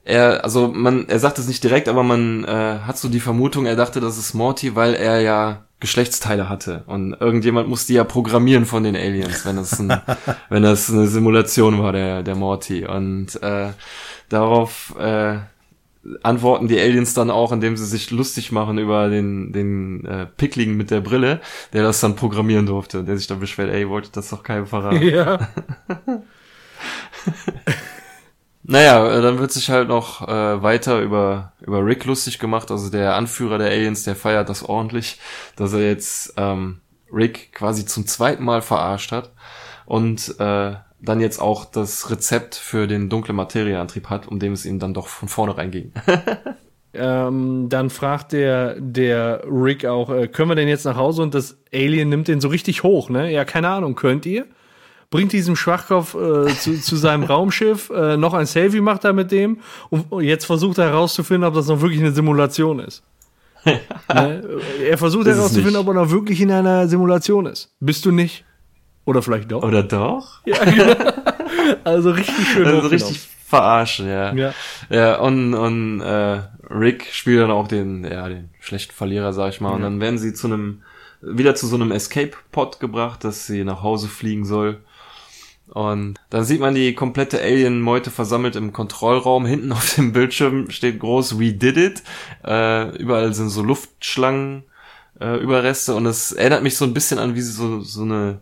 er, also man, er sagt es nicht direkt, aber man äh, hat so die Vermutung, er dachte, das ist Morty, weil er ja Geschlechtsteile hatte und irgendjemand musste ja programmieren von den Aliens, wenn das ein, wenn das eine Simulation war, der der Morty und äh, darauf äh, antworten die Aliens dann auch, indem sie sich lustig machen über den, den äh, Pickling mit der Brille, der das dann programmieren durfte der sich dann beschwert, ey, ihr wolltet das doch keinem verraten. Ja. naja, äh, dann wird sich halt noch äh, weiter über, über Rick lustig gemacht, also der Anführer der Aliens, der feiert das ordentlich, dass er jetzt ähm, Rick quasi zum zweiten Mal verarscht hat und äh, dann jetzt auch das Rezept für den dunklen Materieantrieb hat, um dem es ihm dann doch von vornherein ging. ähm, dann fragt der, der Rick auch, äh, können wir denn jetzt nach Hause? Und das Alien nimmt den so richtig hoch, ne? Ja, keine Ahnung, könnt ihr? Bringt diesen Schwachkopf äh, zu, zu seinem Raumschiff, äh, noch ein Selfie macht er mit dem und jetzt versucht er herauszufinden, ob das noch wirklich eine Simulation ist. ne? Er versucht es herauszufinden, ob er noch wirklich in einer Simulation ist. Bist du nicht? Oder vielleicht doch? Oder doch? Ja, genau. Also richtig schön Also richtig verarschen, ja. Ja. Ja, und, und äh, Rick spielt dann auch den, ja, den schlechten Verlierer, sag ich mal. Und dann werden sie zu einem, wieder zu so einem Escape-Pod gebracht, dass sie nach Hause fliegen soll. Und dann sieht man die komplette Alien-Meute versammelt im Kontrollraum. Hinten auf dem Bildschirm steht groß We did it. Äh, überall sind so Luftschlangen, äh, Überreste. Und es erinnert mich so ein bisschen an wie so, so eine,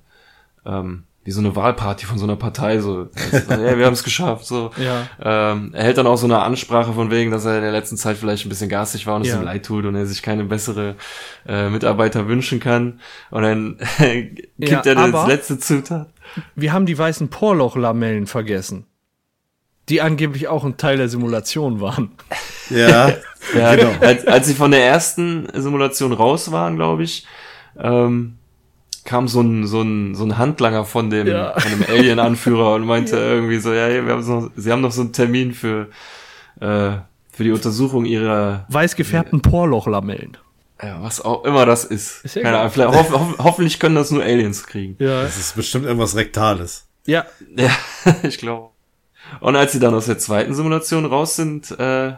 ähm, wie so eine Wahlparty von so einer Partei. So, also, ja, wir haben es geschafft. So. Ja. Ähm, er hält dann auch so eine Ansprache von wegen, dass er in der letzten Zeit vielleicht ein bisschen garstig war und es Ja. ihm leid tut und er sich keine bessere äh, Mitarbeiter wünschen kann. Und dann gibt Ja, er das letzte Zutat. Wir haben die weißen Porlochlamellen vergessen. Die angeblich auch ein Teil der Simulation waren. Ja, Ja, genau. als, als sie von der ersten Simulation raus waren, glaube ich, ähm, kam so ein, so ein, so ein Handlanger von dem, ja. von dem Alien-Anführer und meinte ja. irgendwie so, ja, wir haben so, sie haben noch so einen Termin für, äh, für die Untersuchung ihrer weiß gefärbten Porlochlamellen. Ja, was auch immer das ist. ist Keine Ahnung. Vielleicht, hoff, hoff, hoffentlich können das nur Aliens kriegen. Ja. Das ist bestimmt irgendwas Rektales. Ja. Ja, ich glaube. Und als sie dann aus der zweiten Simulation raus sind, äh,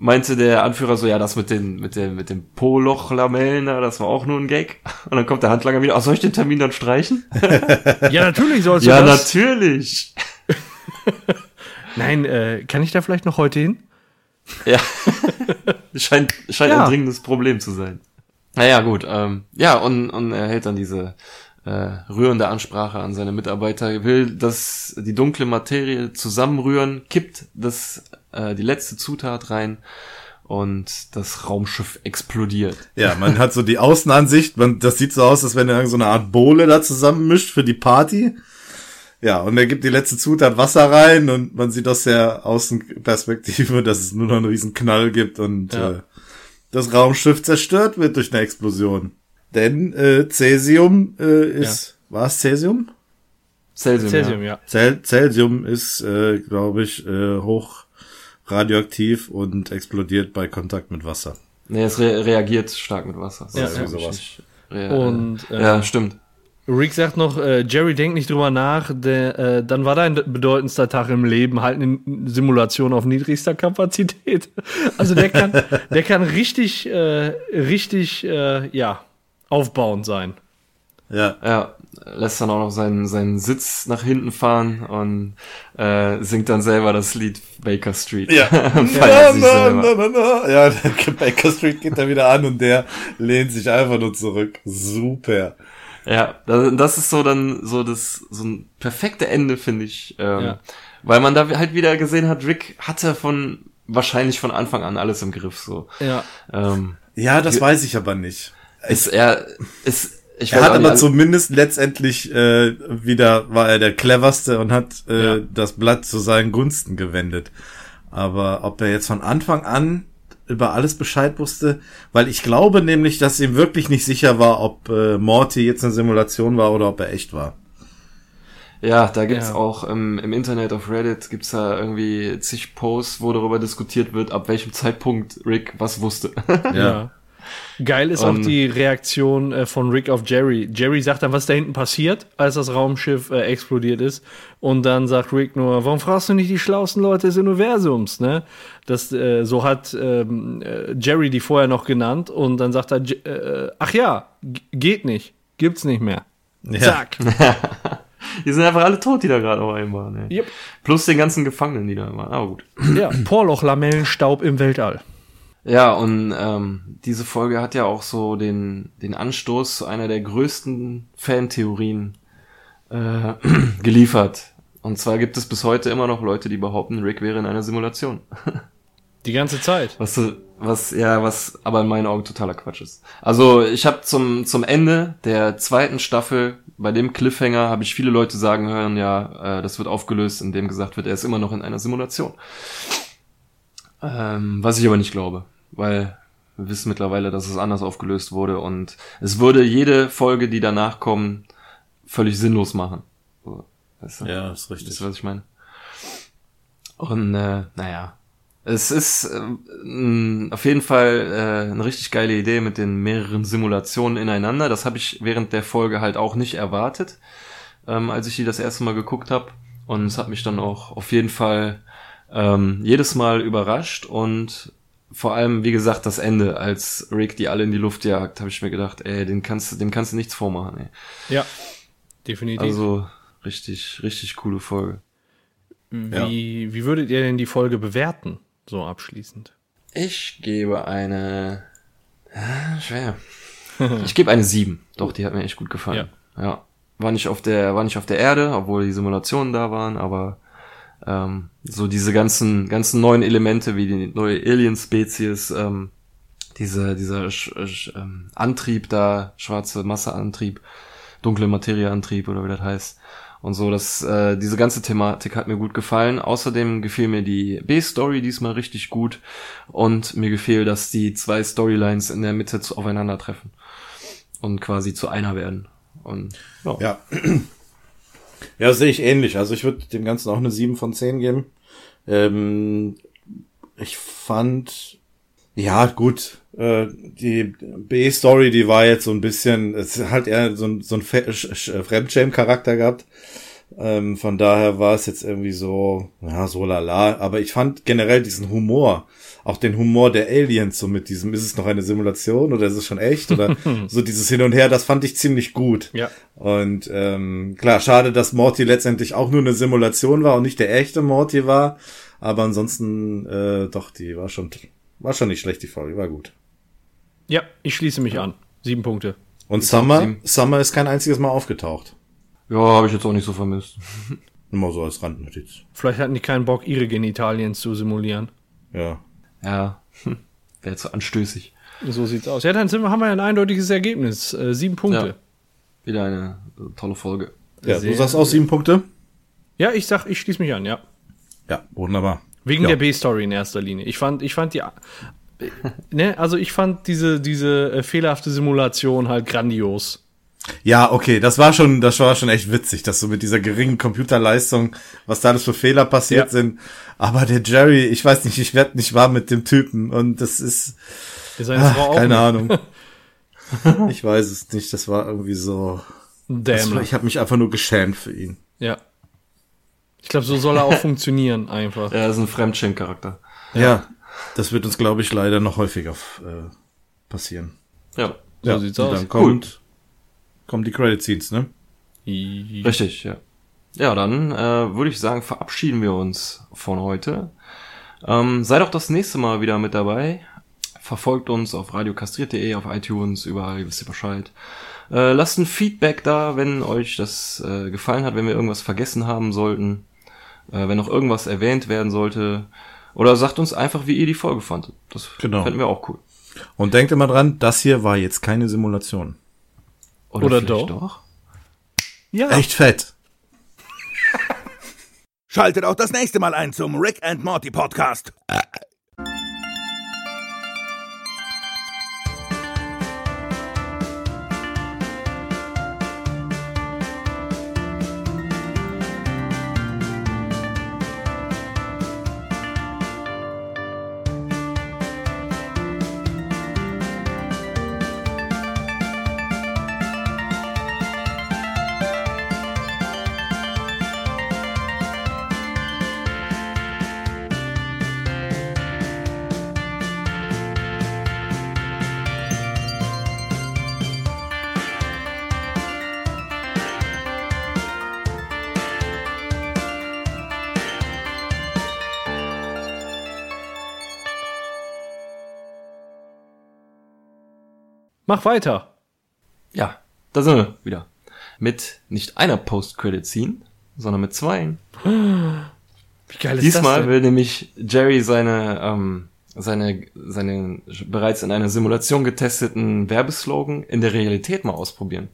meinte der Anführer so, ja, das mit den, mit den, mit den Po-Loch-Lamellen, das war auch nur ein Gag. Und dann kommt der Handlanger wieder, ach, soll ich den Termin dann streichen? ja, natürlich sollst du ja, das. Ja, natürlich. Nein, äh, kann ich da vielleicht noch heute hin? Ja. scheint scheint ja. ein dringendes Problem zu sein. Naja, gut. Ähm, ja, und, und er hält dann diese äh, rührende Ansprache an seine Mitarbeiter. Er will, dass die dunkle Materie zusammenrühren, kippt das, äh, die letzte Zutat rein und das Raumschiff explodiert. Ja, man hat so die Außenansicht, man, das sieht so aus, als wenn er so eine Art Bohle da zusammenmischt für die Party. Ja, und er gibt die letzte Zutat Wasser rein und man sieht aus der Außenperspektive, dass es nur noch einen riesen Knall gibt und ja. äh, das Raumschiff zerstört wird durch eine Explosion. Denn äh, Cäsium äh, ist, ja. war es Cäsium? Celsium, Celsium ja. ja. Celsium ist, äh, glaube ich, äh, hoch radioaktiv und explodiert bei Kontakt mit Wasser. Nee, es re reagiert stark mit Wasser. Ja, ja. sowas. Und, äh, ja, stimmt. Rick sagt noch, äh, Jerry denkt nicht drüber nach, der, äh, dann war dein bedeutendster Tag im Leben halt eine Simulation auf niedrigster Kapazität. Also der kann, der kann richtig, äh, richtig, äh, ja, aufbauend sein. Ja. Ja, lässt dann auch noch seinen, seinen Sitz nach hinten fahren und äh, singt dann selber das Lied Baker Street. Ja. na, na, na, na. ja, Baker Street geht da wieder an und der lehnt sich einfach nur zurück. Super. Ja, das ist so dann so das so ein perfekte Ende, finde ich. Ähm, ja. Weil man da halt wieder gesehen hat, Rick hatte von wahrscheinlich von Anfang an alles im Griff. So. Ja. Ähm, ja, das weiß ich aber nicht. Ist er ist ich er hat aber zumindest letztendlich äh, wieder war er der cleverste und hat äh, ja. das Blatt zu seinen Gunsten gewendet. Aber ob er jetzt von Anfang an über alles Bescheid wusste, weil ich glaube nämlich, dass ihm wirklich nicht sicher war, ob äh, Morty jetzt eine Simulation war oder ob er echt war. Ja, da gibt's ja. auch ähm, im Internet auf Reddit gibt's da irgendwie zig Posts, wo darüber diskutiert wird, ab welchem Zeitpunkt Rick was wusste. ja. Geil ist um, auch die Reaktion äh, von Rick auf Jerry. Jerry sagt dann, was da hinten passiert, als das Raumschiff äh, explodiert ist. Und dann sagt Rick nur, warum fragst du nicht die schlauesten Leute des Universums, ne? Das, äh, so hat ähm, äh, Jerry die vorher noch genannt. Und dann sagt er, äh, ach ja, geht nicht, gibt's nicht mehr. Ja. Zack. die sind einfach alle tot, die da gerade auf einmal waren. Yep. Plus den ganzen Gefangenen, die da waren. Aber gut. Ja, Porloch-Lamellenstaub im Weltall. Ja, und ähm, diese Folge hat ja auch so den, den Anstoß zu einer der größten Fantheorien äh, geliefert. Und zwar gibt es bis heute immer noch Leute, die behaupten, Rick wäre in einer Simulation. Die ganze Zeit. Was, was, ja, was aber in meinen Augen totaler Quatsch ist. Also ich habe zum, zum Ende der zweiten Staffel, bei dem Cliffhanger, habe ich viele Leute sagen hören, ja, äh, das wird aufgelöst, indem gesagt wird, er ist immer noch in einer Simulation. Ähm, was ich aber nicht glaube, weil wir wissen mittlerweile, dass es anders aufgelöst wurde und es würde jede Folge, die danach kommen, völlig sinnlos machen. So, weißt du? Ja, ist richtig. Weißt du, was ich meine? Und äh, naja, es ist äh, auf jeden Fall äh, eine richtig geile Idee mit den mehreren Simulationen ineinander. Das habe ich während der Folge halt auch nicht erwartet, ähm, als ich die das erste Mal geguckt habe. Und es hat mich dann auch auf jeden Fall ähm, jedes Mal überrascht und vor allem, wie gesagt, das Ende, als Rick die alle in die Luft jagt, habe ich mir gedacht, ey, den kannst, du, dem kannst du nichts vormachen, ey. Ja, definitiv. Also richtig, richtig coole Folge. Wie, ja. wie würdet ihr denn die Folge bewerten, so abschließend? Ich gebe eine, ja, schwer. ich gebe eine sieben. Doch, die hat mir echt gut gefallen. Ja. ja. War nicht auf der, war nicht auf der Erde, obwohl die Simulationen da waren, aber ähm, so diese ganzen, ganzen neuen Elemente wie die neue Alien-Spezies, ähm, diese, dieser ähm, Antrieb da, schwarze Masseantrieb, dunkle Materieantrieb oder wie das heißt. und so. Das, äh, diese ganze Thematik hat mir gut gefallen. Außerdem gefiel mir die B-Story diesmal richtig gut und mir gefiel, dass die zwei Storylines in der Mitte zu, aufeinandertreffen und quasi zu einer werden. Und ja. Ja. Ja, sehe ich ähnlich. Also ich würde dem Ganzen auch eine 7 von 10 geben. Ähm, ich fand, ja, gut, äh, die B-Story, die war jetzt so ein bisschen, es hat eher so, ein- so ein Sch- Fremdschämen-Charakter gehabt. Ähm, von daher war es jetzt irgendwie so, ja, so lala. Aber ich fand generell diesen Humor, auch den Humor der Aliens, so mit diesem, ist es noch eine Simulation oder ist es schon echt? Oder so dieses Hin und Her, das fand ich ziemlich gut. Ja. Und ähm, klar, schade, dass Morty letztendlich auch nur eine Simulation war und nicht der echte Morty war. Aber ansonsten, äh, doch, die war schon, war schon nicht schlecht, die Folge, war gut. Ja, ich schließe mich an. Sieben Punkte. Und auch Summer, sieben. Summer ist kein einziges Mal aufgetaucht. Ja, habe ich jetzt auch nicht so vermisst. Immer so als Randnotiz. Vielleicht hatten die keinen Bock, ihre Genitalien zu simulieren. Ja. Ja, wäre zu anstößig. So sieht's aus. Ja, dann sind haben wir ein eindeutiges Ergebnis. Äh, sieben Punkte. Ja. Wieder eine äh, tolle Folge. Ja, Sehr du sagst auch sieben Punkte? Ja, ich sag, ich schließe mich an, ja. Ja, wunderbar. Wegen Ja. der B-Story in erster Linie. Ich fand, ich fand die, äh, ne, also ich fand diese, diese äh, fehlerhafte Simulation halt grandios. Ja, okay, das war schon, das war schon echt witzig, dass so mit dieser geringen Computerleistung, was da alles für Fehler passiert Ja. sind. Aber der Jerry, ich weiß nicht, ich werd nicht warm mit dem Typen und das ist, Ist ach, auch keine nicht? Ahnung. ich weiß es nicht, das war irgendwie so, das war, ich habe mich einfach nur geschämt für ihn. Ja. Ich glaube, so soll er auch funktionieren, einfach. Er ist ein Fremdschämen-Charakter. Ja. das wird uns, glaube ich, leider noch häufiger äh, passieren. Ja, So sieht's und aus. Dann kommt, kommen die Credit Scenes, ne? richtig, ja. Ja, dann äh, würde ich sagen, verabschieden wir uns von heute. Ähm, seid auch das nächste Mal wieder mit dabei. Verfolgt uns auf radiokastriert.de, auf iTunes, überall, ihr wisst ihr Bescheid. Äh, lasst ein Feedback da, wenn euch das äh, gefallen hat, wenn wir irgendwas vergessen haben sollten, äh, wenn noch irgendwas erwähnt werden sollte. Oder sagt uns einfach, wie ihr die Folge fandet. Das Genau. fänden wir auch cool. Und denkt immer dran, das hier war jetzt keine Simulation. Oder vielleicht doch? Ja. Echt fett. Schaltet auch das nächste Mal ein zum Rick and Morty Podcast. Mach weiter. Ja, da sind wir wieder. Mit nicht einer Post-Credit-Scene, sondern mit zweien. Wie geil ist Diesmal das denn? will nämlich Jerry seine, ähm, seine, seine bereits in einer Simulation getesteten Werbeslogan in der Realität mal ausprobieren.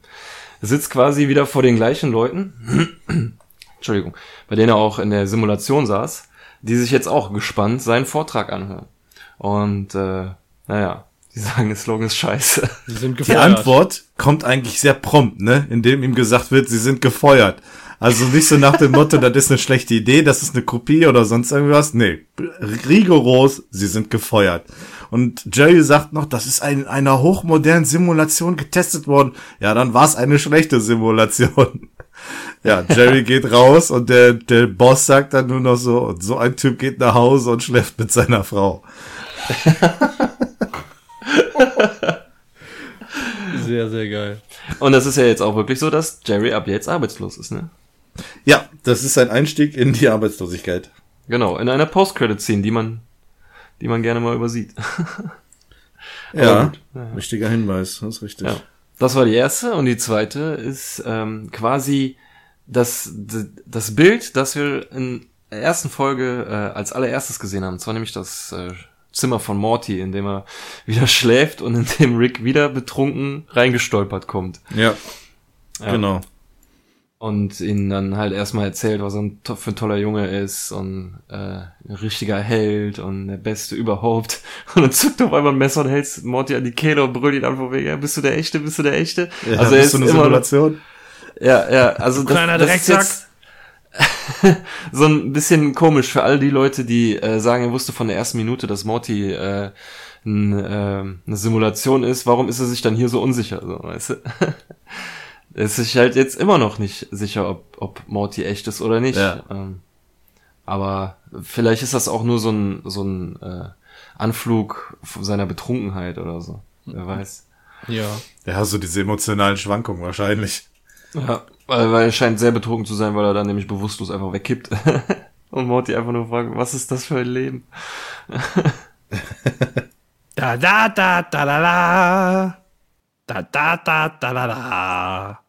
Er sitzt quasi wieder vor den gleichen Leuten, Entschuldigung, bei denen er auch in der Simulation saß, die sich jetzt auch gespannt seinen Vortrag anhören. Und äh, naja, die sagen, der Slogan ist scheiße. Sie sind Die gefeuert. Antwort kommt eigentlich sehr prompt, ne? Indem ihm gesagt wird, sie sind gefeuert. Also nicht so nach dem Motto, das ist eine schlechte Idee, das ist eine Kopie oder sonst irgendwas. Nee, rigoros, sie sind gefeuert. Und Jerry sagt noch, das ist in einer hochmodernen Simulation getestet worden. Ja, dann war es eine schlechte Simulation. Ja, Jerry geht raus und der, der Boss sagt dann nur noch so, und so ein Typ geht nach Hause und schläft mit seiner Frau. Sehr, sehr geil. Und das ist ja jetzt auch wirklich so, dass Jerry ab jetzt arbeitslos ist, ne? Ja, das ist ein Einstieg in die Arbeitslosigkeit. Genau, in einer Post-Credit-Scene, die man, die man gerne mal übersieht. Ja, gut. wichtiger Hinweis, das ist richtig. Ja. Das war die erste und die zweite ist ähm, quasi das, das Bild, das wir in der ersten Folge äh, als allererstes gesehen haben. Und zwar nämlich das äh, Zimmer von Morty, in dem er wieder schläft und in dem Rick wieder betrunken reingestolpert kommt. Ja, Ja. genau. und ihnen dann halt erstmal erzählt, was er ein, für ein toller Junge ist und äh, ein richtiger Held und der Beste überhaupt. Und dann zückt auf einmal ein Messer und hält Morty an die Kehle und brüllt ihn an von wegen, ja, bist du der Echte, bist du der Echte? Ja, also er ist du eine noch, Simulation? ja, ja, also das, kleiner das ist jetzt so ein bisschen komisch für all die Leute, die äh, sagen, er wusste von der ersten Minute, dass Morty äh, ein, äh, eine Simulation ist. Warum ist er sich dann hier so unsicher? So, weißt du? Er ist sich halt jetzt immer noch nicht sicher, ob, ob Morty echt ist oder nicht. Ja. Ähm, aber vielleicht ist das auch nur so ein, so ein äh, Anflug von seiner Betrunkenheit oder so. Wer weiß. Ja. Ja, so diese emotionalen Schwankungen wahrscheinlich. Ja, weil, weil er scheint sehr betrunken zu sein, weil er dann nämlich bewusstlos einfach wegkippt. Und Morty einfach nur fragt, was ist das für ein Leben? Da da da da da da. Da da da da da da.